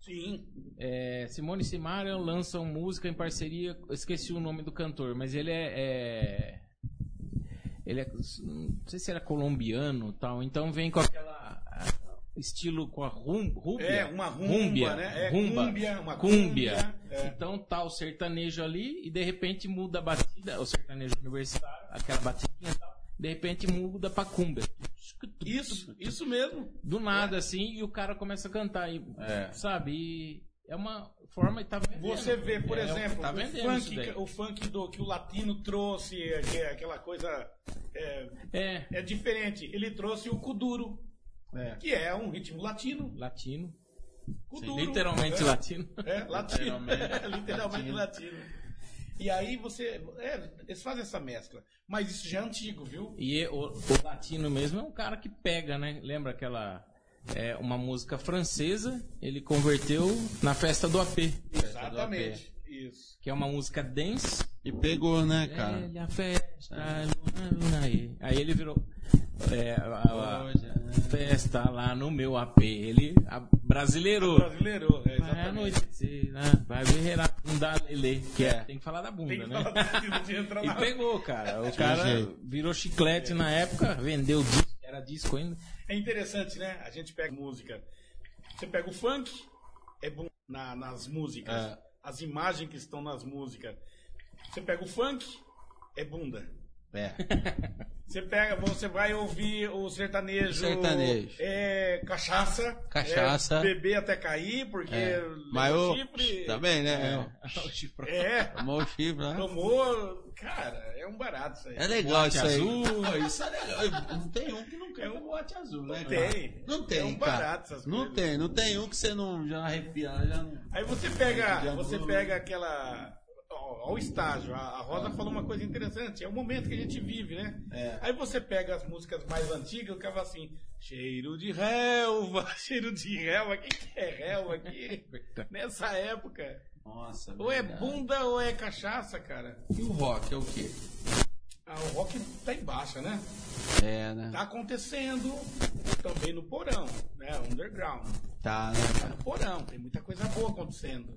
Sim. É, Simone Simaria lança uma música em parceria, esqueci o nome do cantor, mas ele é, é- ele é, não sei se era colombiano, tal. Então vem com aquela estilo com a rum, rúbia, É, uma rumba, Rúmbia, né? É, rumba, cúmbia, uma cúmbia. cúmbia, é. Então tá o sertanejo ali e de repente muda a batida, o sertanejo universitário, aquela batidinha e tal, de repente muda pra cúmbia. Isso, isso mesmo. Do nada assim e o cara começa a cantar e, É. sabe? E é uma forma e tá vendendo. Você vê, por É, exemplo, tá o, funk, o funk do, que o latino trouxe, é, que é aquela coisa. É, É, é diferente. Ele trouxe o kuduro, É. que é um ritmo latino. latino, Kuduro, literalmente é, latino. É, latino. Literalmente. Literalmente latino. E aí você. É, eles fazem essa mescla. Mas isso já é antigo, viu? E é- o, o latino mesmo é um cara que pega, né? Lembra aquela é, uma música francesa, ele converteu na festa do AP, Exatamente. Isso. que é uma música dance. E pegou, né, cara? Velha É, festa, aí. Aí ele virou é, a, a- festa lá no meu AP. Ele a, brasileirou. Brasileiro, é, Vai exatamente. anoitecer, né? vai ver a bunda lele, que é, tem que falar da bunda, Tem que né? não tinha entrado E pegou, cara. O cara virou chiclete na época, vendeu disco, era disco ainda. É interessante, né? A gente pega música. Você pega o funk, é bom na- nas músicas. É. As imagens que estão nas músicas. Você pega o funk, é bunda. É. Você pega, você vai ouvir o sertanejo. Sertanejo. É cachaça. Cachaça. É beber até cair, porque. É. Mas o chifre. também, né? O chifrão. É. Tomou o chifre, né? Tomou. Cara, é um barato isso aí. É legal Boate isso aí. azul. Isso é legal. Não tem um que não quer um boate azul, né? Tem. cara? Não tem, É um cara. barato essas Não coisas. tem, não tem um que você não já arrepia, já não... Aí você pega, você pega aquela. Ó, ó o estágio. A, Rosa falou uma coisa interessante. É o momento que a gente vive, né? É. Aí você pega as músicas mais antigas, o cara fala assim: cheiro de relva, cheiro de relva. Quem que é relva aqui? Nessa época. Nossa, Ou é verdade. bunda ou é cachaça, cara. E o rock é o quê? Ah, o rock tá em baixa, né? É, né? Tá acontecendo também no porão, né? Underground. Tá, Tá né? no porão, tem muita coisa boa acontecendo.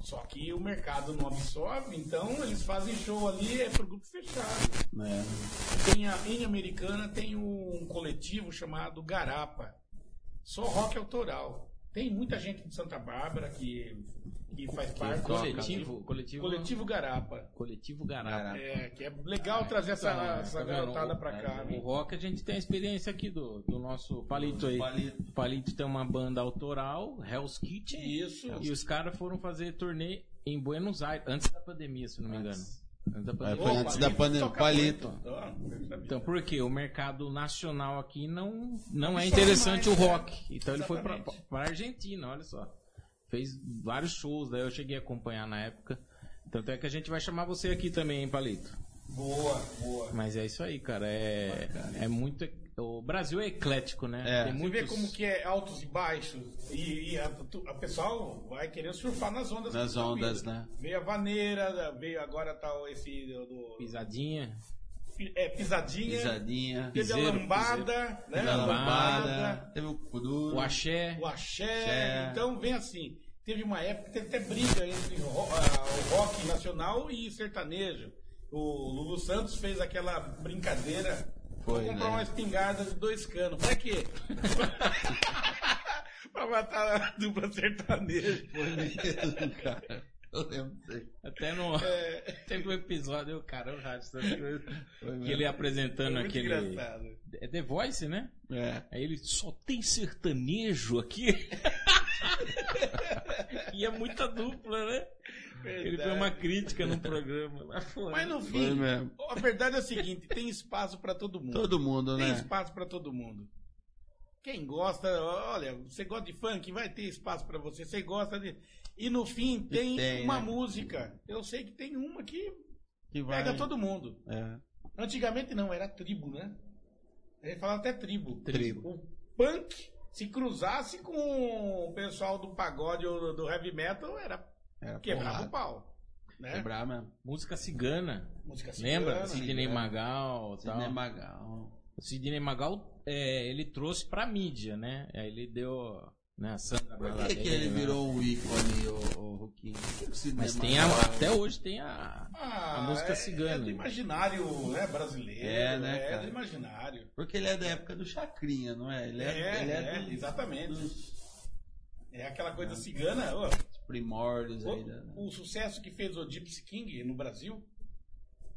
Só que o mercado não absorve, então eles fazem show ali, é pro grupo fechado. É. Tem a- em Americana tem um coletivo chamado Garapa. Só rock autoral. Tem muita gente de Santa Bárbara que, que faz parte do coletivo, coletivo, Coletivo Garapa. coletivo Garapa. É, que é legal trazer essa, Então, essa tá garotada O- pra cá. O viu? rock a gente tem a experiência aqui do, do nosso Palito aí. Palito. O Palito tem uma banda autoral, Hell's Kitchen. Isso. E os caras foram fazer turnê em Buenos Aires, antes da pandemia, se não me engano. Antes da É, pandemia. foi antes da pandemia, Palito. Ah. Então, por quê? O mercado nacional aqui não, não é Absorve interessante o né? rock. Então ele foi pra, Exatamente. pra Argentina, olha só. Fez vários shows, daí eu cheguei a acompanhar na época. Tanto é que a gente vai chamar você aqui também, hein, Palito? Boa, boa. Mas é isso aí, cara. É, é muito. O Brasil é eclético, né? É. Tem Você muitos... vê como que é altos e baixos. E, e a, tu- a pessoal vai querer surfar nas ondas. Nas da ondas, vida. né? Veio a vaneira, veio agora tá esse do, Pisadinha. é, pisadinha. Pisadinha. Teve Piseiro, a lambada, né? Teve a lambada. Teve o kuduro. O axé. o axé. Axé. Então vem assim. Teve uma época que teve até briga entre o rock nacional e sertanejo. O Lulu Santos fez aquela brincadeira. Foi, Vou comprar né? uma espingarda de dois canos. Pra quê? pra matar a dupla sertaneja. Foi mesmo, cara. Eu lembro disso. Até no. É, Teve um episódio, eu, cara, eu rádio essas coisas. Foi Que ele apresentando é aquele. engraçado. É The Voice, né? É. Aí ele só tem sertanejo aqui. e é muita dupla, né? Ele foi uma crítica no programa. Mas, foi. Mas no Foi fim, mesmo. a verdade é a seguinte: tem espaço pra todo mundo. Todo mundo, Tem né? espaço pra todo mundo. Quem gosta, olha, você gosta de funk, vai ter espaço pra você. Você gosta de. E no fim tem, tem, uma né? música. Eu sei que tem uma que Que vai. pega todo mundo. É. Antigamente não, era tribo, né? A gente falava até tribo. Tribo. O punk, se cruzasse com o pessoal do pagode ou do- do heavy metal, era Era quebrava porrada. o pau. Né? Quebrar mesmo. Música cigana. Música Lembra? cigana. Sidney cigana. Magal tal. Sidney Magal. O Sidney Magal, é, ele trouxe pra mídia, né? Aí ele deu. Né, a Sandra Por que, que ele né? virou um ícone, o, o Ruquinho? Sidney Mas tem a, até hoje tem a. Ah, A música é, cigana. É do imaginário né, brasileiro. É, né, É cara? do imaginário. Porque ele é da época do Chacrinha, não é? Ele é, É, ele é, é, do- exatamente. dos É aquela coisa cigana. ó. primórdios O, aí. Da, o sucesso que fez o Gypsy King no Brasil.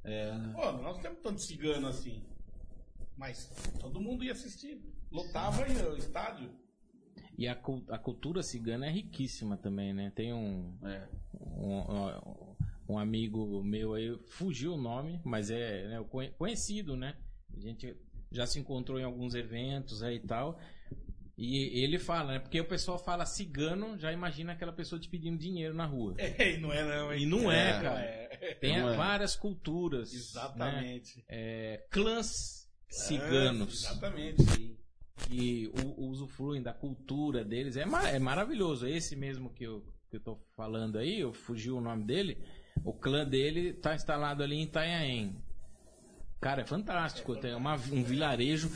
é? Pô, nós temos tanto cigano assim. Mas todo mundo ia assistir. Lotava e o estádio. E a, a cultura cigana é riquíssima também, né? Tem um, É. um, um- um amigo meu aí, fugiu o nome, mas é né, conhecido, né? A gente já se encontrou em alguns eventos aí e tal. E ele fala, né? Porque o pessoal fala cigano, já imagina aquela pessoa te pedindo dinheiro na rua. É, e não é não? E não é, Não cara. é. Tem Não é. várias culturas. né? Exatamente. É, clãs ciganos. É, exatamente. que u- usufruem da cultura deles. É, ma- é maravilhoso. Esse mesmo que eu, que eu tô falando aí, eu fugi o nome dele. O clã dele tá instalado ali em Itanhaém. Cara, é fantástico. Tem uma, um vilarejo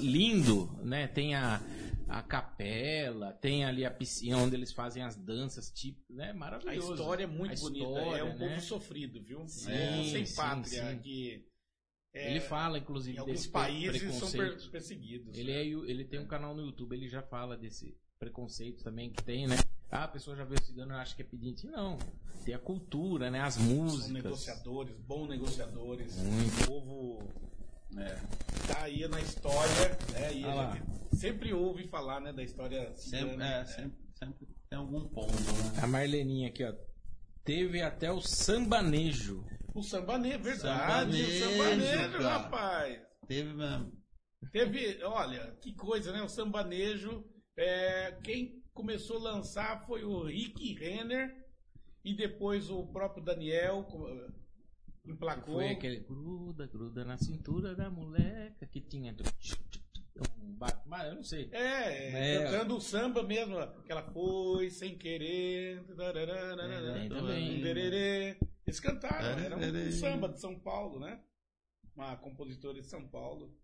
lindo, né? Tem a, a capela, tem ali a piscina onde eles fazem as danças, tipo, né? A Maravilhoso. história é muito A bonita. história, é um né? povo sofrido, viu? Sim, é, sem sim, pátria. sim. Que, é, Ele fala, inclusive, desse países são perseguidos. Ele, é, ele tem um canal no YouTube, ele já fala desse preconceito também que tem, né? Ah, a pessoa já vê o cigano e acha que é pedinte. Não. Tem a cultura, né? As São músicas. negociadores, bons negociadores. Muito. O povo É. tá aí na história, né? E Ah a gente sempre ouve falar, né, da história Sempre, cigana. é, né? sempre, sempre tem algum ponto, né? A Marleninha aqui, ó. Teve até o sambanejo. O sambanejo, verdade, o Sambanejo, sambanejo, cara. rapaz. Teve mesmo. Teve, olha, que coisa, né? O sambanejo, é, quem começou a lançar foi o Rick Renner e depois o próprio Daniel emplacou. Foi aquele gruda, gruda na cintura da moleca que tinha. Um ba- Mas eu não sei. É, É. cantando o samba mesmo, aquela foi sem querer. Dererê. Eles cantaram, era um samba de São Paulo, né? Uma compositora de São Paulo.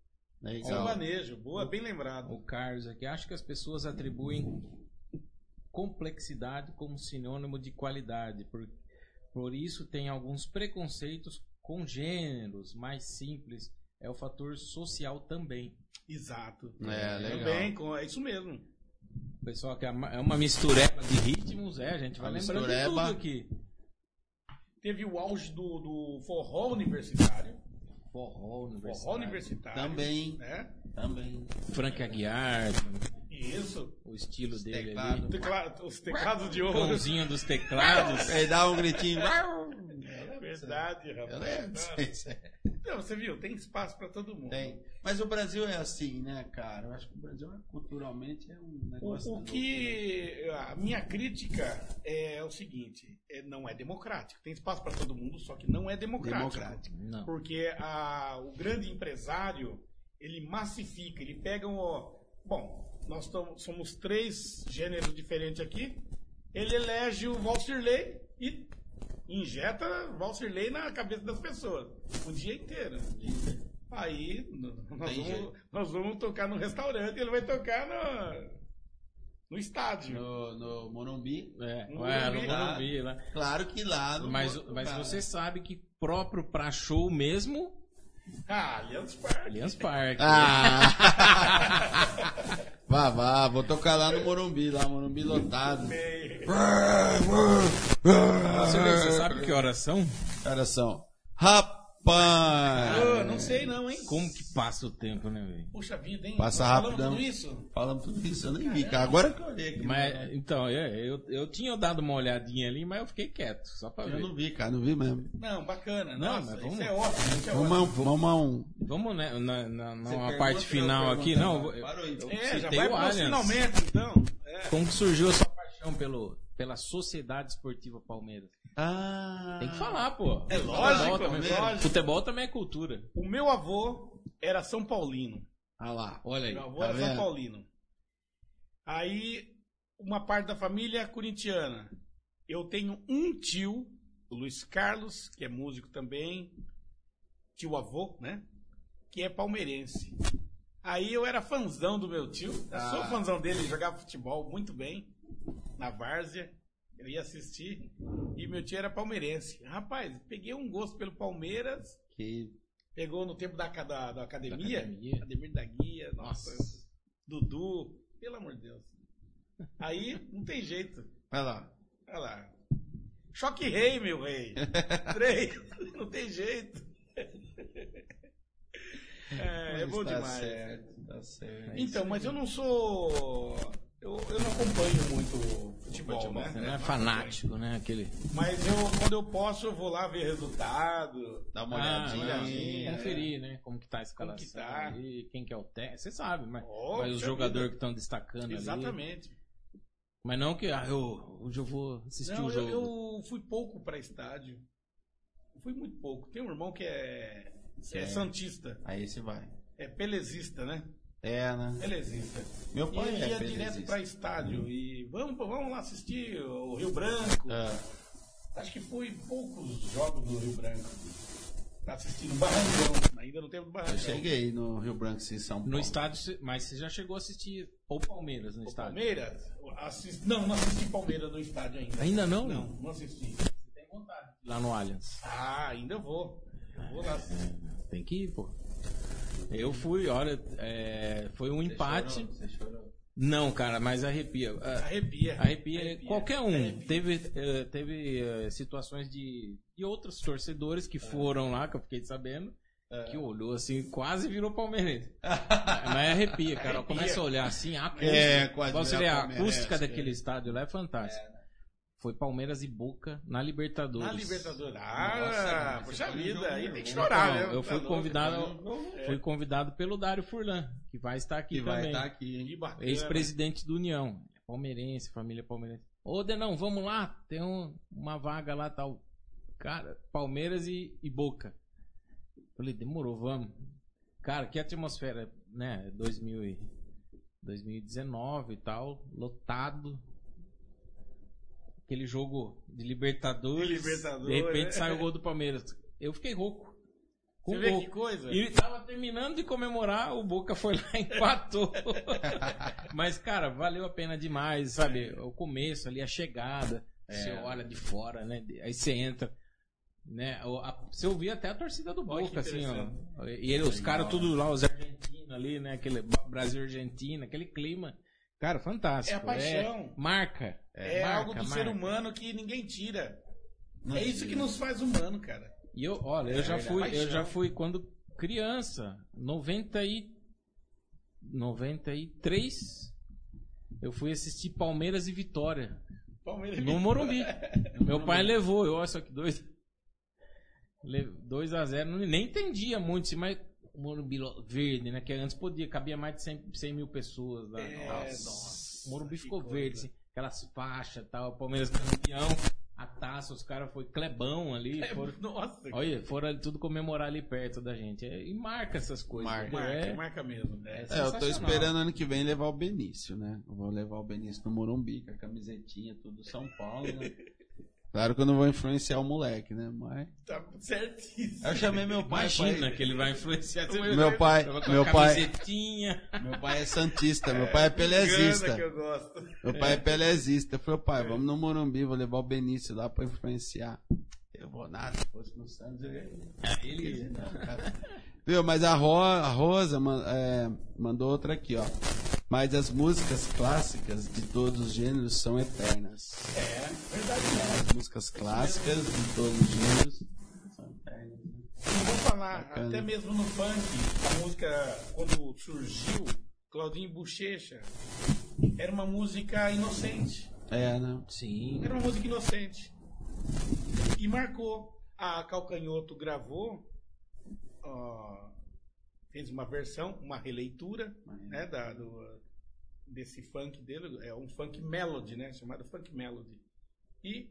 Legal. Sambanejo, boa, bem lembrado. O Carlos aqui. Acho que as pessoas atribuem complexidade como sinônimo de qualidade. Por, por isso tem alguns preconceitos com gêneros mais simples. É o fator social também. Exato. É, legal. Também, é isso mesmo. Pessoal que é uma, é mistureba de ritmos, é, a gente vai Uma lembrando de mistureba. tudo aqui. Teve o auge do, do forró universitário. Forró, universitário. Forró universitário. Também. Né? Também. Frank Aguiar, Isso. o estilo dele teclados. ali. Tecla- os teclados de ouro. Pãozinho dos teclados. Aí dá um gritinho. É verdade, rapaz. aí. Não, você viu, tem espaço pra todo mundo. Tem. Mas o Brasil é assim, né, cara? Eu acho que o Brasil é, culturalmente é um O, negócio. o louco, né? que a minha crítica é o seguinte, é, não é democrático. Tem espaço para todo mundo, só que não é democrático. Democrático. Não. Porque a- o grande empresário, ele massifica, ele pega um. Bom, nós somos três gêneros diferentes aqui. Ele elege o Valsirley e injeta Valsirley na cabeça das pessoas o dia inteiro. Aí nós vamos, nós vamos tocar no restaurante, ele vai tocar no, no estádio. No, no Morumbi. É, No é, no Morumbi. Morumbi lá. Claro que lá no Mas, mas você sabe que próprio pra show mesmo, Ah, Allianz Parque. Allianz Parque. Ah! vá, vá, vou tocar lá no Morumbi, lá, Morumbi lotado. Você, você sabe que horas são? Coração. Rapaz! Ô, não sei não, hein? Como que passa o tempo, né, velho? Puxa vida, hein? Passa Nós falamos tudo isso? Falamos tudo isso, eu nem vi, cara. Agora que eu olhei aqui. Mas, então, é, eu, eu tinha dado uma olhadinha ali, mas eu fiquei quieto, só pra eu ver. não vi, cara, não vi mesmo. Não, bacana. Não, Nossa, mas vamos- isso é ótimo. Isso é Vamos, ótimo. a um- vamos a um. Vamos, né, na, na, na parte eu final aqui, não. eu- Parou aí. É, já vai pro finalmente, então. É. Como que surgiu a sua paixão pelo, pela Sociedade Esportiva Palmeiras? Ah. Tem que falar, pô. É Futebol lógico, também, é lógico. Futebol também é cultura. O meu avô era São Paulino. Ah lá, olha aí. Meu avô tá era São vendo? Paulino. Aí, uma parte da família é corintiana. Eu tenho um tio, o Luiz Carlos, que é músico também, tio avô, né? Que é palmeirense. Aí eu era fãzão do meu tio. Eu Ah. sou fãzão dele, ele jogava futebol muito bem na várzea. Eu ia assistir. E meu tio era palmeirense. Rapaz, peguei um gosto pelo Palmeiras. Que Pegou no tempo da, da, da academia. Da academia. Ademir da Guia, nossa. Nossa. Dudu, pelo amor de Deus. Aí, não tem jeito. Vai lá. Olha lá. Choque rei, meu rei. Três. Não tem jeito. É, é bom Tá demais. certo, tá certo. Então, mas eu não sou. Eu, eu não acompanho muito futebol, Futebol, né? Você não é fanático, né? Aquele. Mas eu, quando eu posso, eu vou lá ver resultado. Dá uma Ah, olhadinha. olhadinha, conferir, né? Como que tá a escalação que tá. ali, quem que é o técnico. Você sabe, mas, Oh, mas os puxa jogadores que estão destacando ali. Exatamente. Mas não que ah, eu, hoje eu vou assistir Não, o eu, jogo. eu fui pouco pra estádio. Fui muito pouco. Tem um irmão que é, é, É. santista. Aí você vai. É pelezista, né? É, né? Pelezista. Meu E pai ele é ia direto pra estádio. E vamos, vamos lá assistir o Rio Branco. Ah, Acho que fui poucos jogos do Rio Branco. Pra assistir no Barrangão. Ainda no tempo do eu Barrangão. cheguei no Rio Branco, em São Paulo. No estádio, você- mas você já chegou a assistir o Palmeiras no O estádio? Palmeiras? Assisti... Não, não assisti Palmeiras no estádio ainda. Ainda não? Não, não assisti. Lá no Allianz. Ah, ainda vou. Vou lá assistir. Tem que ir, pô. Eu fui, olha, é, foi um empate. Chorou? Você chorou? Não, cara, mas arrepia. Ah, Arrepia. Arrepia, qualquer um. Arrepia. Teve, eh, teve eh, situações de, de outros torcedores que foram lá, que eu fiquei sabendo, que olhou assim, quase virou palmeirense. Mas arrepia, cara. Arrepia. Começa a olhar assim, a acústica. É, quase Você a acústica é. daquele estádio lá é fantástica. Foi Palmeiras e Boca na Libertadores. Na Libertadores. Nossa, Ah, você puxa foi no vida, aí tem que chorar, né? eu fui Tá louco. convidado, fui convidado pelo Dário Furlan, que vai estar aqui Que vai também. estar aqui. Ex-presidente do União. Palmeirense, família palmeirense. Ô, Denão, vamos lá. Tem um- uma vaga lá, tal. Cara, Palmeiras e, e Boca. Falei, demorou, vamos. Cara, que atmosfera, né? 2000 e, 2019 e tal, lotado. Aquele jogo de Libertadores. De Libertadores, De repente né? sai o gol do Palmeiras. Eu fiquei rouco. Com Você vê que coisa? E tava terminando de comemorar, o Boca foi lá e empatou. Mas, cara, valeu a pena demais, sabe? O começo ali, a chegada. Você olha de fora, né? Aí você entra. Né? A- Você ouvia até a torcida do Boca, assim, ó. E ele, os caras tudo lá, os argentinos ali, né? Aquele Brasil-Argentina, aquele clima. Cara, fantástico. É a paixão. marca. É, marca, algo do ser marca. humano que ninguém tira. Não é isso que nos faz humano, cara. E eu, olha, eu É já verdade. fui, eu já fui quando criança, 90 e 93, eu fui assistir Palmeiras e Vitória Palmeiras no Morumbi. Meu pai levou, eu olha só que dois 2 a 0, nem entendia muito, assim, mas o Morumbi verde, né, que antes podia, cabia mais de 100, 100 mil pessoas lá. É, Nossa, nossa, o Morumbi ficou coisa. verde, assim, aquelas faixas, tal, Palmeiras campeão, a taça os caras foi Clebão ali. É, foram, Nossa, olha, foram ali tudo comemorar ali perto da gente. É, e marca essas coisas. Marca. porque marca, é- marca mesmo. É. É, eu tô esperando ano que vem levar o Benício, né? Eu vou levar o Benício no Morumbi, com a camisetinha, tudo São Paulo, né? Claro que eu não vou influenciar o moleque, né? Mas. Tá certíssimo. Eu chamei meu pai. Imagina pai- que ele vai influenciar. Você Meu vai- pai, meu pai, meu pai é santista, meu pai é pelezista. que eu gosto. Meu pai é pelezista. Eu falei, pai, vamos no Morumbi, vou levar o Benício lá pra influenciar. Eu vou nada, se fosse no Santos, eu ia. Ele, Viu, mas a, Ro- a Rosa é, mandou outra aqui, ó. Mas as músicas clássicas de todos os gêneros são eternas. É, verdade. As músicas clássicas de todos os gêneros são eternas. né? Eu vou falar, Bacana. até mesmo no funk, a música, quando surgiu, Claudinho Bochecha, era uma música inocente. É, né? Sim. Era uma música inocente. E marcou. A Calcanhoto gravou, ó, fez uma versão, uma releitura, né, da, do, desse funk dele, é um funk melody, né, chamado funk melody. E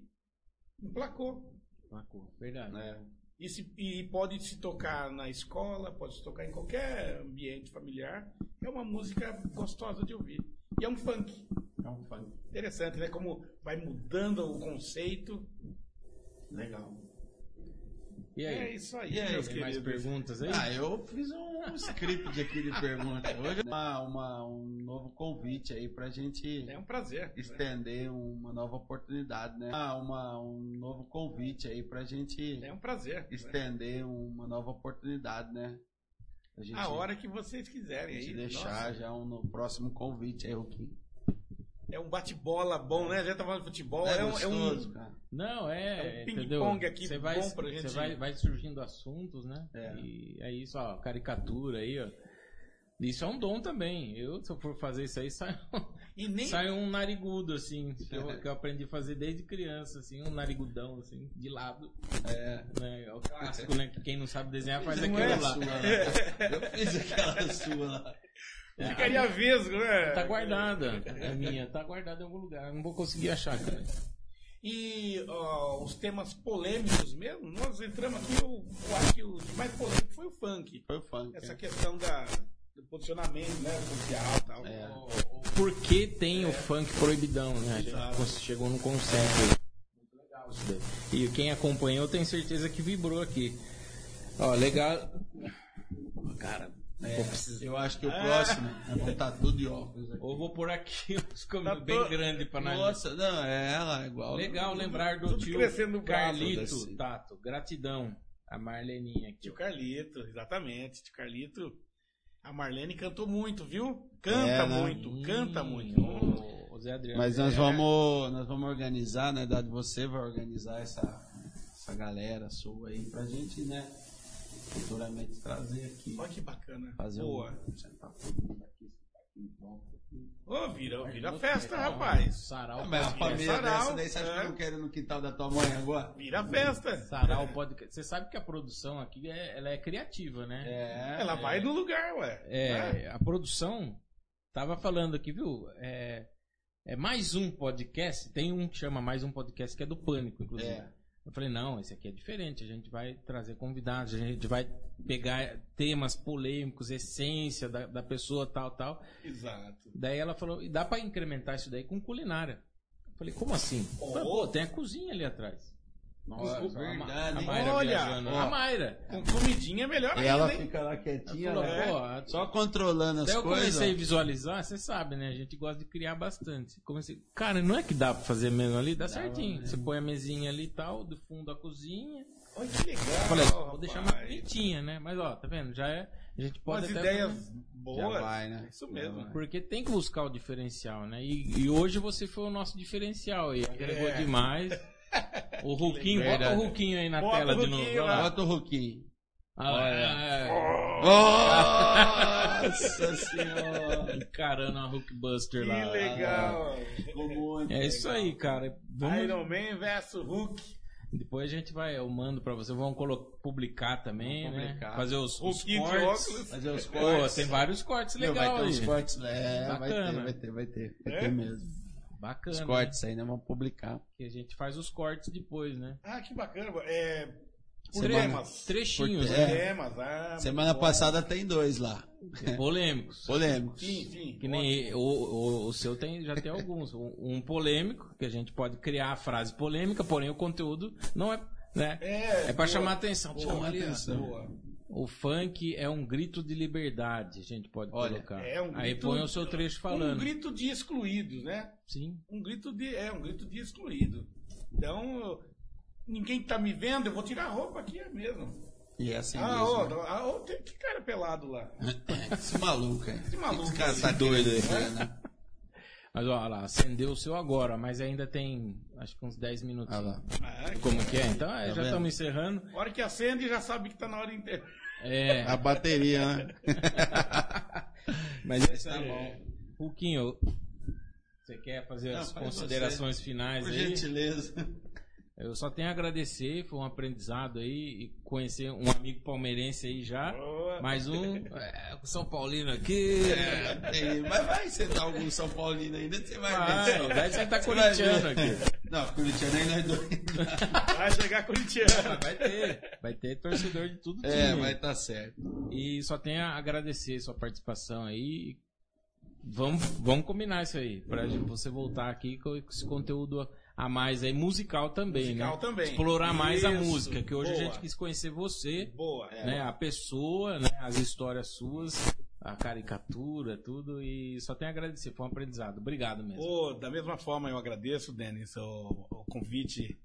emplacou. Marcou, verdade. É. E, se- e pode se tocar na escola, pode se tocar em qualquer ambiente familiar. É uma música gostosa de ouvir. E é um funk. É um funk. Interessante, né? Como vai mudando o conceito. Legal. E aí? É isso aí, E aí, Tem mais queridos. perguntas aí? Ah, eu fiz um script aqui de perguntas. Hoje é uma, uma- um novo convite aí pra gente É um prazer. né? estender uma nova oportunidade, né? Ah, uma, um novo convite aí pra gente É um prazer. né? estender uma nova oportunidade, né? A gente, A hora que vocês a quiserem. gente Aí, deixar nossa, já um no próximo convite aí, Ruquinho. É um bate-bola bom, né? A gente tá falando de futebol. É, É, um, é um- gostoso, cara. Não, é. É um ping-pong aqui Você vai, bom pra gente- Você vai, vai surgindo assuntos, né? É. E é isso, ó, caricatura aí, ó. Isso é um dom também. Eu, se eu for fazer isso aí, sai, E nem. sai um narigudo, assim, que eu, que eu aprendi a fazer desde criança, assim, um narigudão, assim, de lado. É. Né? É o clássico, né? Que quem não sabe desenhar faz aquilo é lá. sua, né? Eu fiz aquela sua lá. Ficaria vesgo, né? Tá guardada. É minha, tá guardada em algum lugar. Não vou conseguir achar, cara. E ó, os temas polêmicos mesmo, nós entramos aqui, eu, eu acho que o mais polêmico foi o funk. Foi o funk. Essa né? questão da, do posicionamento né, social e tal. É. Por que tem o funk proibidão, né? A gente chegou num consenso. Muito legal isso daí. E quem acompanhou tem certeza que vibrou aqui. Ó, legal. Cara, precisar. Eu acho que o próximo é botar tudo de óculos aqui. Ou vou por aqui uns comigo Tá bem to- grande pra nós. Nossa, não, é ela, é igual. Legal lembrar do tio crescendo no braço, Carlito, assim. Tato. Gratidão. A Marleninha aqui. Tio Carlito, exatamente. Tio Carlito. A Marlene cantou muito, viu? Canta É, né? muito, canta muito. Ô, Zé Adriano. Mas nós É, vamos, nós vamos organizar, na verdade você vai organizar essa, essa galera sua aí pra gente, né, futuramente trazer aqui. Olha que bacana. Fazer Boa. um. Ô, vira, vira Muito festa, rapaz. Sarau Ah, mas a família sarau, dessa daí, você acha que é. eu não quero ir no quintal da tua mãe agora? Vira festa. Sarau Podcast. Você sabe que a produção aqui é, ela é criativa, né? É. Ela vai no lugar, ué. É, a produção tava falando aqui, viu? É, é mais um podcast. Tem um que chama mais um podcast que é do Pânico, inclusive. É. Eu falei, não, esse aqui é diferente. A gente vai trazer convidados, a gente vai pegar temas polêmicos, essência da, da pessoa, tal, tal. Exato. Daí ela falou, e dá pra incrementar isso daí com culinária. Eu falei, como assim? Oh. Falei, Pô, tem a cozinha ali atrás. Nossa, verdade, a? Mayra Olha, viajando. A Mayra. Com comidinha é melhor E ela ainda, fica lá quietinha, falou, né? pô, a- só controlando as Daí eu coisas. comecei a visualizar, você sabe, né? A gente gosta de criar bastante. Comecei, cara, não é que dá pra fazer mesmo ali? Dá, Dá, certinho. né? Você põe a mesinha ali e tal, do fundo da cozinha. Olha que legal. Eu falei, vou deixar mais bonitinha, né? Mas ó, tá vendo? Já é. A gente pode Umas até ideias Já boas. vai, né? Isso mesmo. Já vai. Porque tem que buscar o diferencial, né? E, e hoje você foi o nosso diferencial aí. Agregou É. demais. O Ruquinho, bota o Ruquinho aí na Bota tela de novo. olha lá. Bota o Ruquinho. Ah, é, Nossa senhora! encarando a Hulkbuster Que lá. legal. Ficou muito É isso aí, cara. Vamos, Iron Man versus Hulk. Depois a gente vai, eu mando pra você, vamos colo- publicar também, Vamos né? publicar. Fazer os, os cortes. Fazer os Pô, cortes. tem vários cortes legais vai ter uns aí. cortes. É, vai ter, Bacana. vai ter, vai ter. Vai É? ter mesmo. Bacana. Os né? cortes aí, né? Vamos publicar. Que a gente faz os cortes depois, né? Ah, que bacana. É, por Semana- temas. Trechinhos, Por- né? É. Temas, ah, Semana bom. passada tem dois lá. Polêmicos. Polêmicos. Sim, sim. Que nem o, o, o seu tem, já tem alguns. Um, um polêmico, que a gente pode criar a frase polêmica, porém o conteúdo não é. Né? É, É pra boa. chamar atenção. Chamar atenção. Boa. O funk é um grito de liberdade, a gente pode Olha, colocar. é um Aí grito- põe o seu trecho falando. Um grito de excluídos, né? Sim. Um grito de. É, um grito de excluído. Então, ninguém tá me vendo, eu vou tirar a roupa aqui é mesmo. E é assim ah, mesmo. ó, né? ah, ó, tem que cara pelado lá. Esse maluco aí. Esse maluco Esse cara aí. tá doido aí, né? Mas ó lá, acendeu o seu agora, mas ainda tem acho que uns 10 minutos. Olha lá. Ah, Como que é? Então é, Tá já estamos encerrando. a hora que acende já sabe que tá na hora inteira. É, A bateria, né? mas é isso Tá bom. Pouquinho, você quer fazer Não, as faz considerações finais Por aí? gentileza. Eu só tenho a agradecer, foi um aprendizado aí, e conhecer um amigo palmeirense aí já. Boa. Mais um, é, São Paulino aqui. É, tem- mas vai sentar algum São Paulino ainda, você vai Vai, ver. vai sentar corintiano aqui. Não, corintiano aí nós dois. Vai chegar corintiano. Vai ter, vai ter torcedor de tudo É, time. vai tá certo. E só tenho a agradecer sua participação aí. Vamos, vamos combinar isso aí, pra você voltar aqui com esse conteúdo a mais aí, musical também, Musical né? também. Explorar mais a Isso, música, que hoje a boa. gente quis conhecer você, Boa. né? A pessoa, né? As histórias suas, a caricatura, tudo. E só tenho a agradecer, foi um aprendizado. Obrigado mesmo. Ô, da mesma forma, eu agradeço, Denis, o, o convite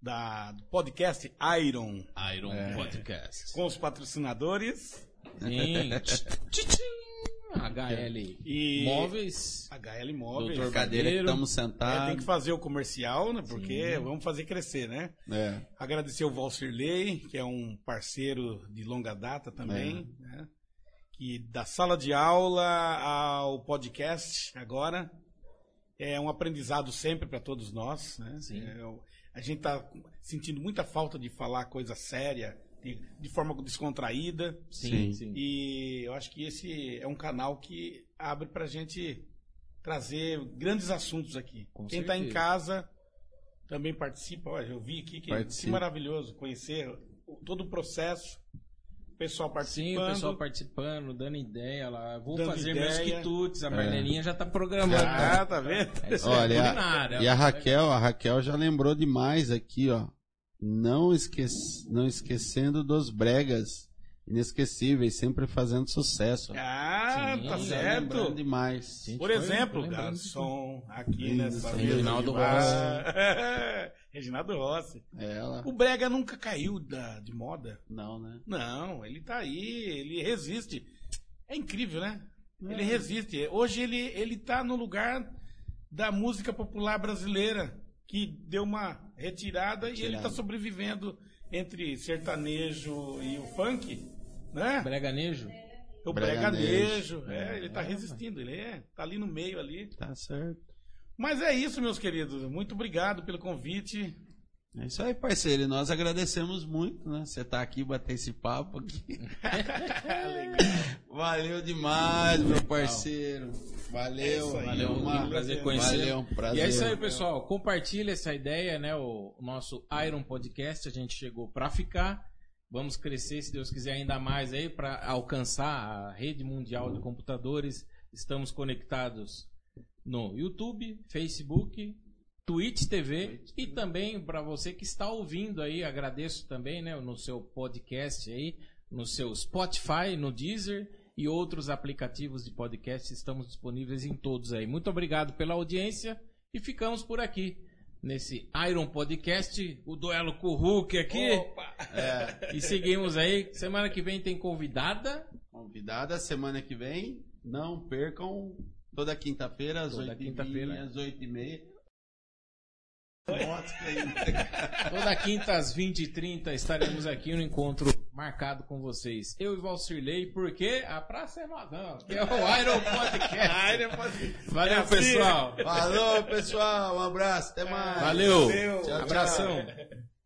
da, do podcast Iron Iron É. Podcast. com os patrocinadores Sim. HL e Móveis. HL Móveis. Doutor Cadeira que estamos É, tem sentados. que fazer o comercial, né? Porque Sim. vamos fazer crescer, né? É. Agradecer o Valcirley, que é um parceiro de longa data também, É. né? Que da sala de aula ao podcast agora é um aprendizado sempre para todos nós, né? Sim. É, a gente está sentindo muita falta de falar coisa séria, de, de forma descontraída. Sim, Sim. sim. E eu acho que esse é um canal que abre pra gente trazer grandes assuntos aqui. Com Quem está em casa também participa. Olha, eu vi aqui que, que Participa. maravilhoso conhecer todo o processo, o pessoal Sim, participando. o pessoal participando, dando ideia lá. Vou Dando fazer ideia. meus quitutes. A É. Marleninha já tá programando. Ah, tá vendo? É, Olha, é e culinária. e a Raquel, a Raquel já lembrou demais aqui, ó. Não, esquece, não esquecendo dos bregas inesquecíveis, sempre fazendo sucesso. Ah, Sim, tá certo. Demais. Gente, Por exemplo, garçom, aqui Isso, nessa mesa. Reginaldo bar. Reginaldo Rossi. Ela. O Brega nunca caiu da, de moda. Não, né? Não, ele tá aí, ele resiste. É incrível, né? É. Ele resiste. Hoje ele, ele tá no lugar da música popular brasileira, que deu uma retirada, e ele Retirada. tá sobrevivendo entre sertanejo e o funk, né? Breganejo? O Breganejo. breganejo. É, ele tá resistindo, ele é, tá ali no meio ali. Tá certo. Mas é isso, meus queridos. Muito obrigado pelo convite. É isso aí, parceiro. E nós agradecemos muito, né? Você tá aqui, bater esse papo aqui. Valeu demais, meu parceiro. Valeu, É valeu, Um prazer conhecer. Valeu, um prazer. E é isso aí, pessoal. Compartilha essa ideia, né? O, o nosso Iron Podcast. A gente chegou para ficar. Vamos crescer, se Deus quiser, ainda mais aí para alcançar a rede mundial de computadores. Estamos conectados no YouTube, Facebook, Twitch TV e também para você que está ouvindo aí, agradeço também, né, no seu podcast aí, no seu Spotify, no Deezer e outros aplicativos de podcast, estamos disponíveis em todos aí. Muito obrigado pela audiência e ficamos por aqui nesse Iron Podcast, o duelo com o Hulk aqui. Opa! É, E seguimos aí. Semana que vem tem convidada. convidada semana que vem. Não percam. Toda quinta-feira, às Toda 8 quinta-feira. h às 8 e meia. Toda quinta às 20h30 estaremos aqui no encontro marcado com vocês. Eu e Valcirlei, porque a praça é que é o Iron Podcast. Iron Podcast. Valeu, É assim. pessoal. Falou, pessoal. Um abraço. Até mais. Valeu. Valeu. Tchau, tchau. Abração.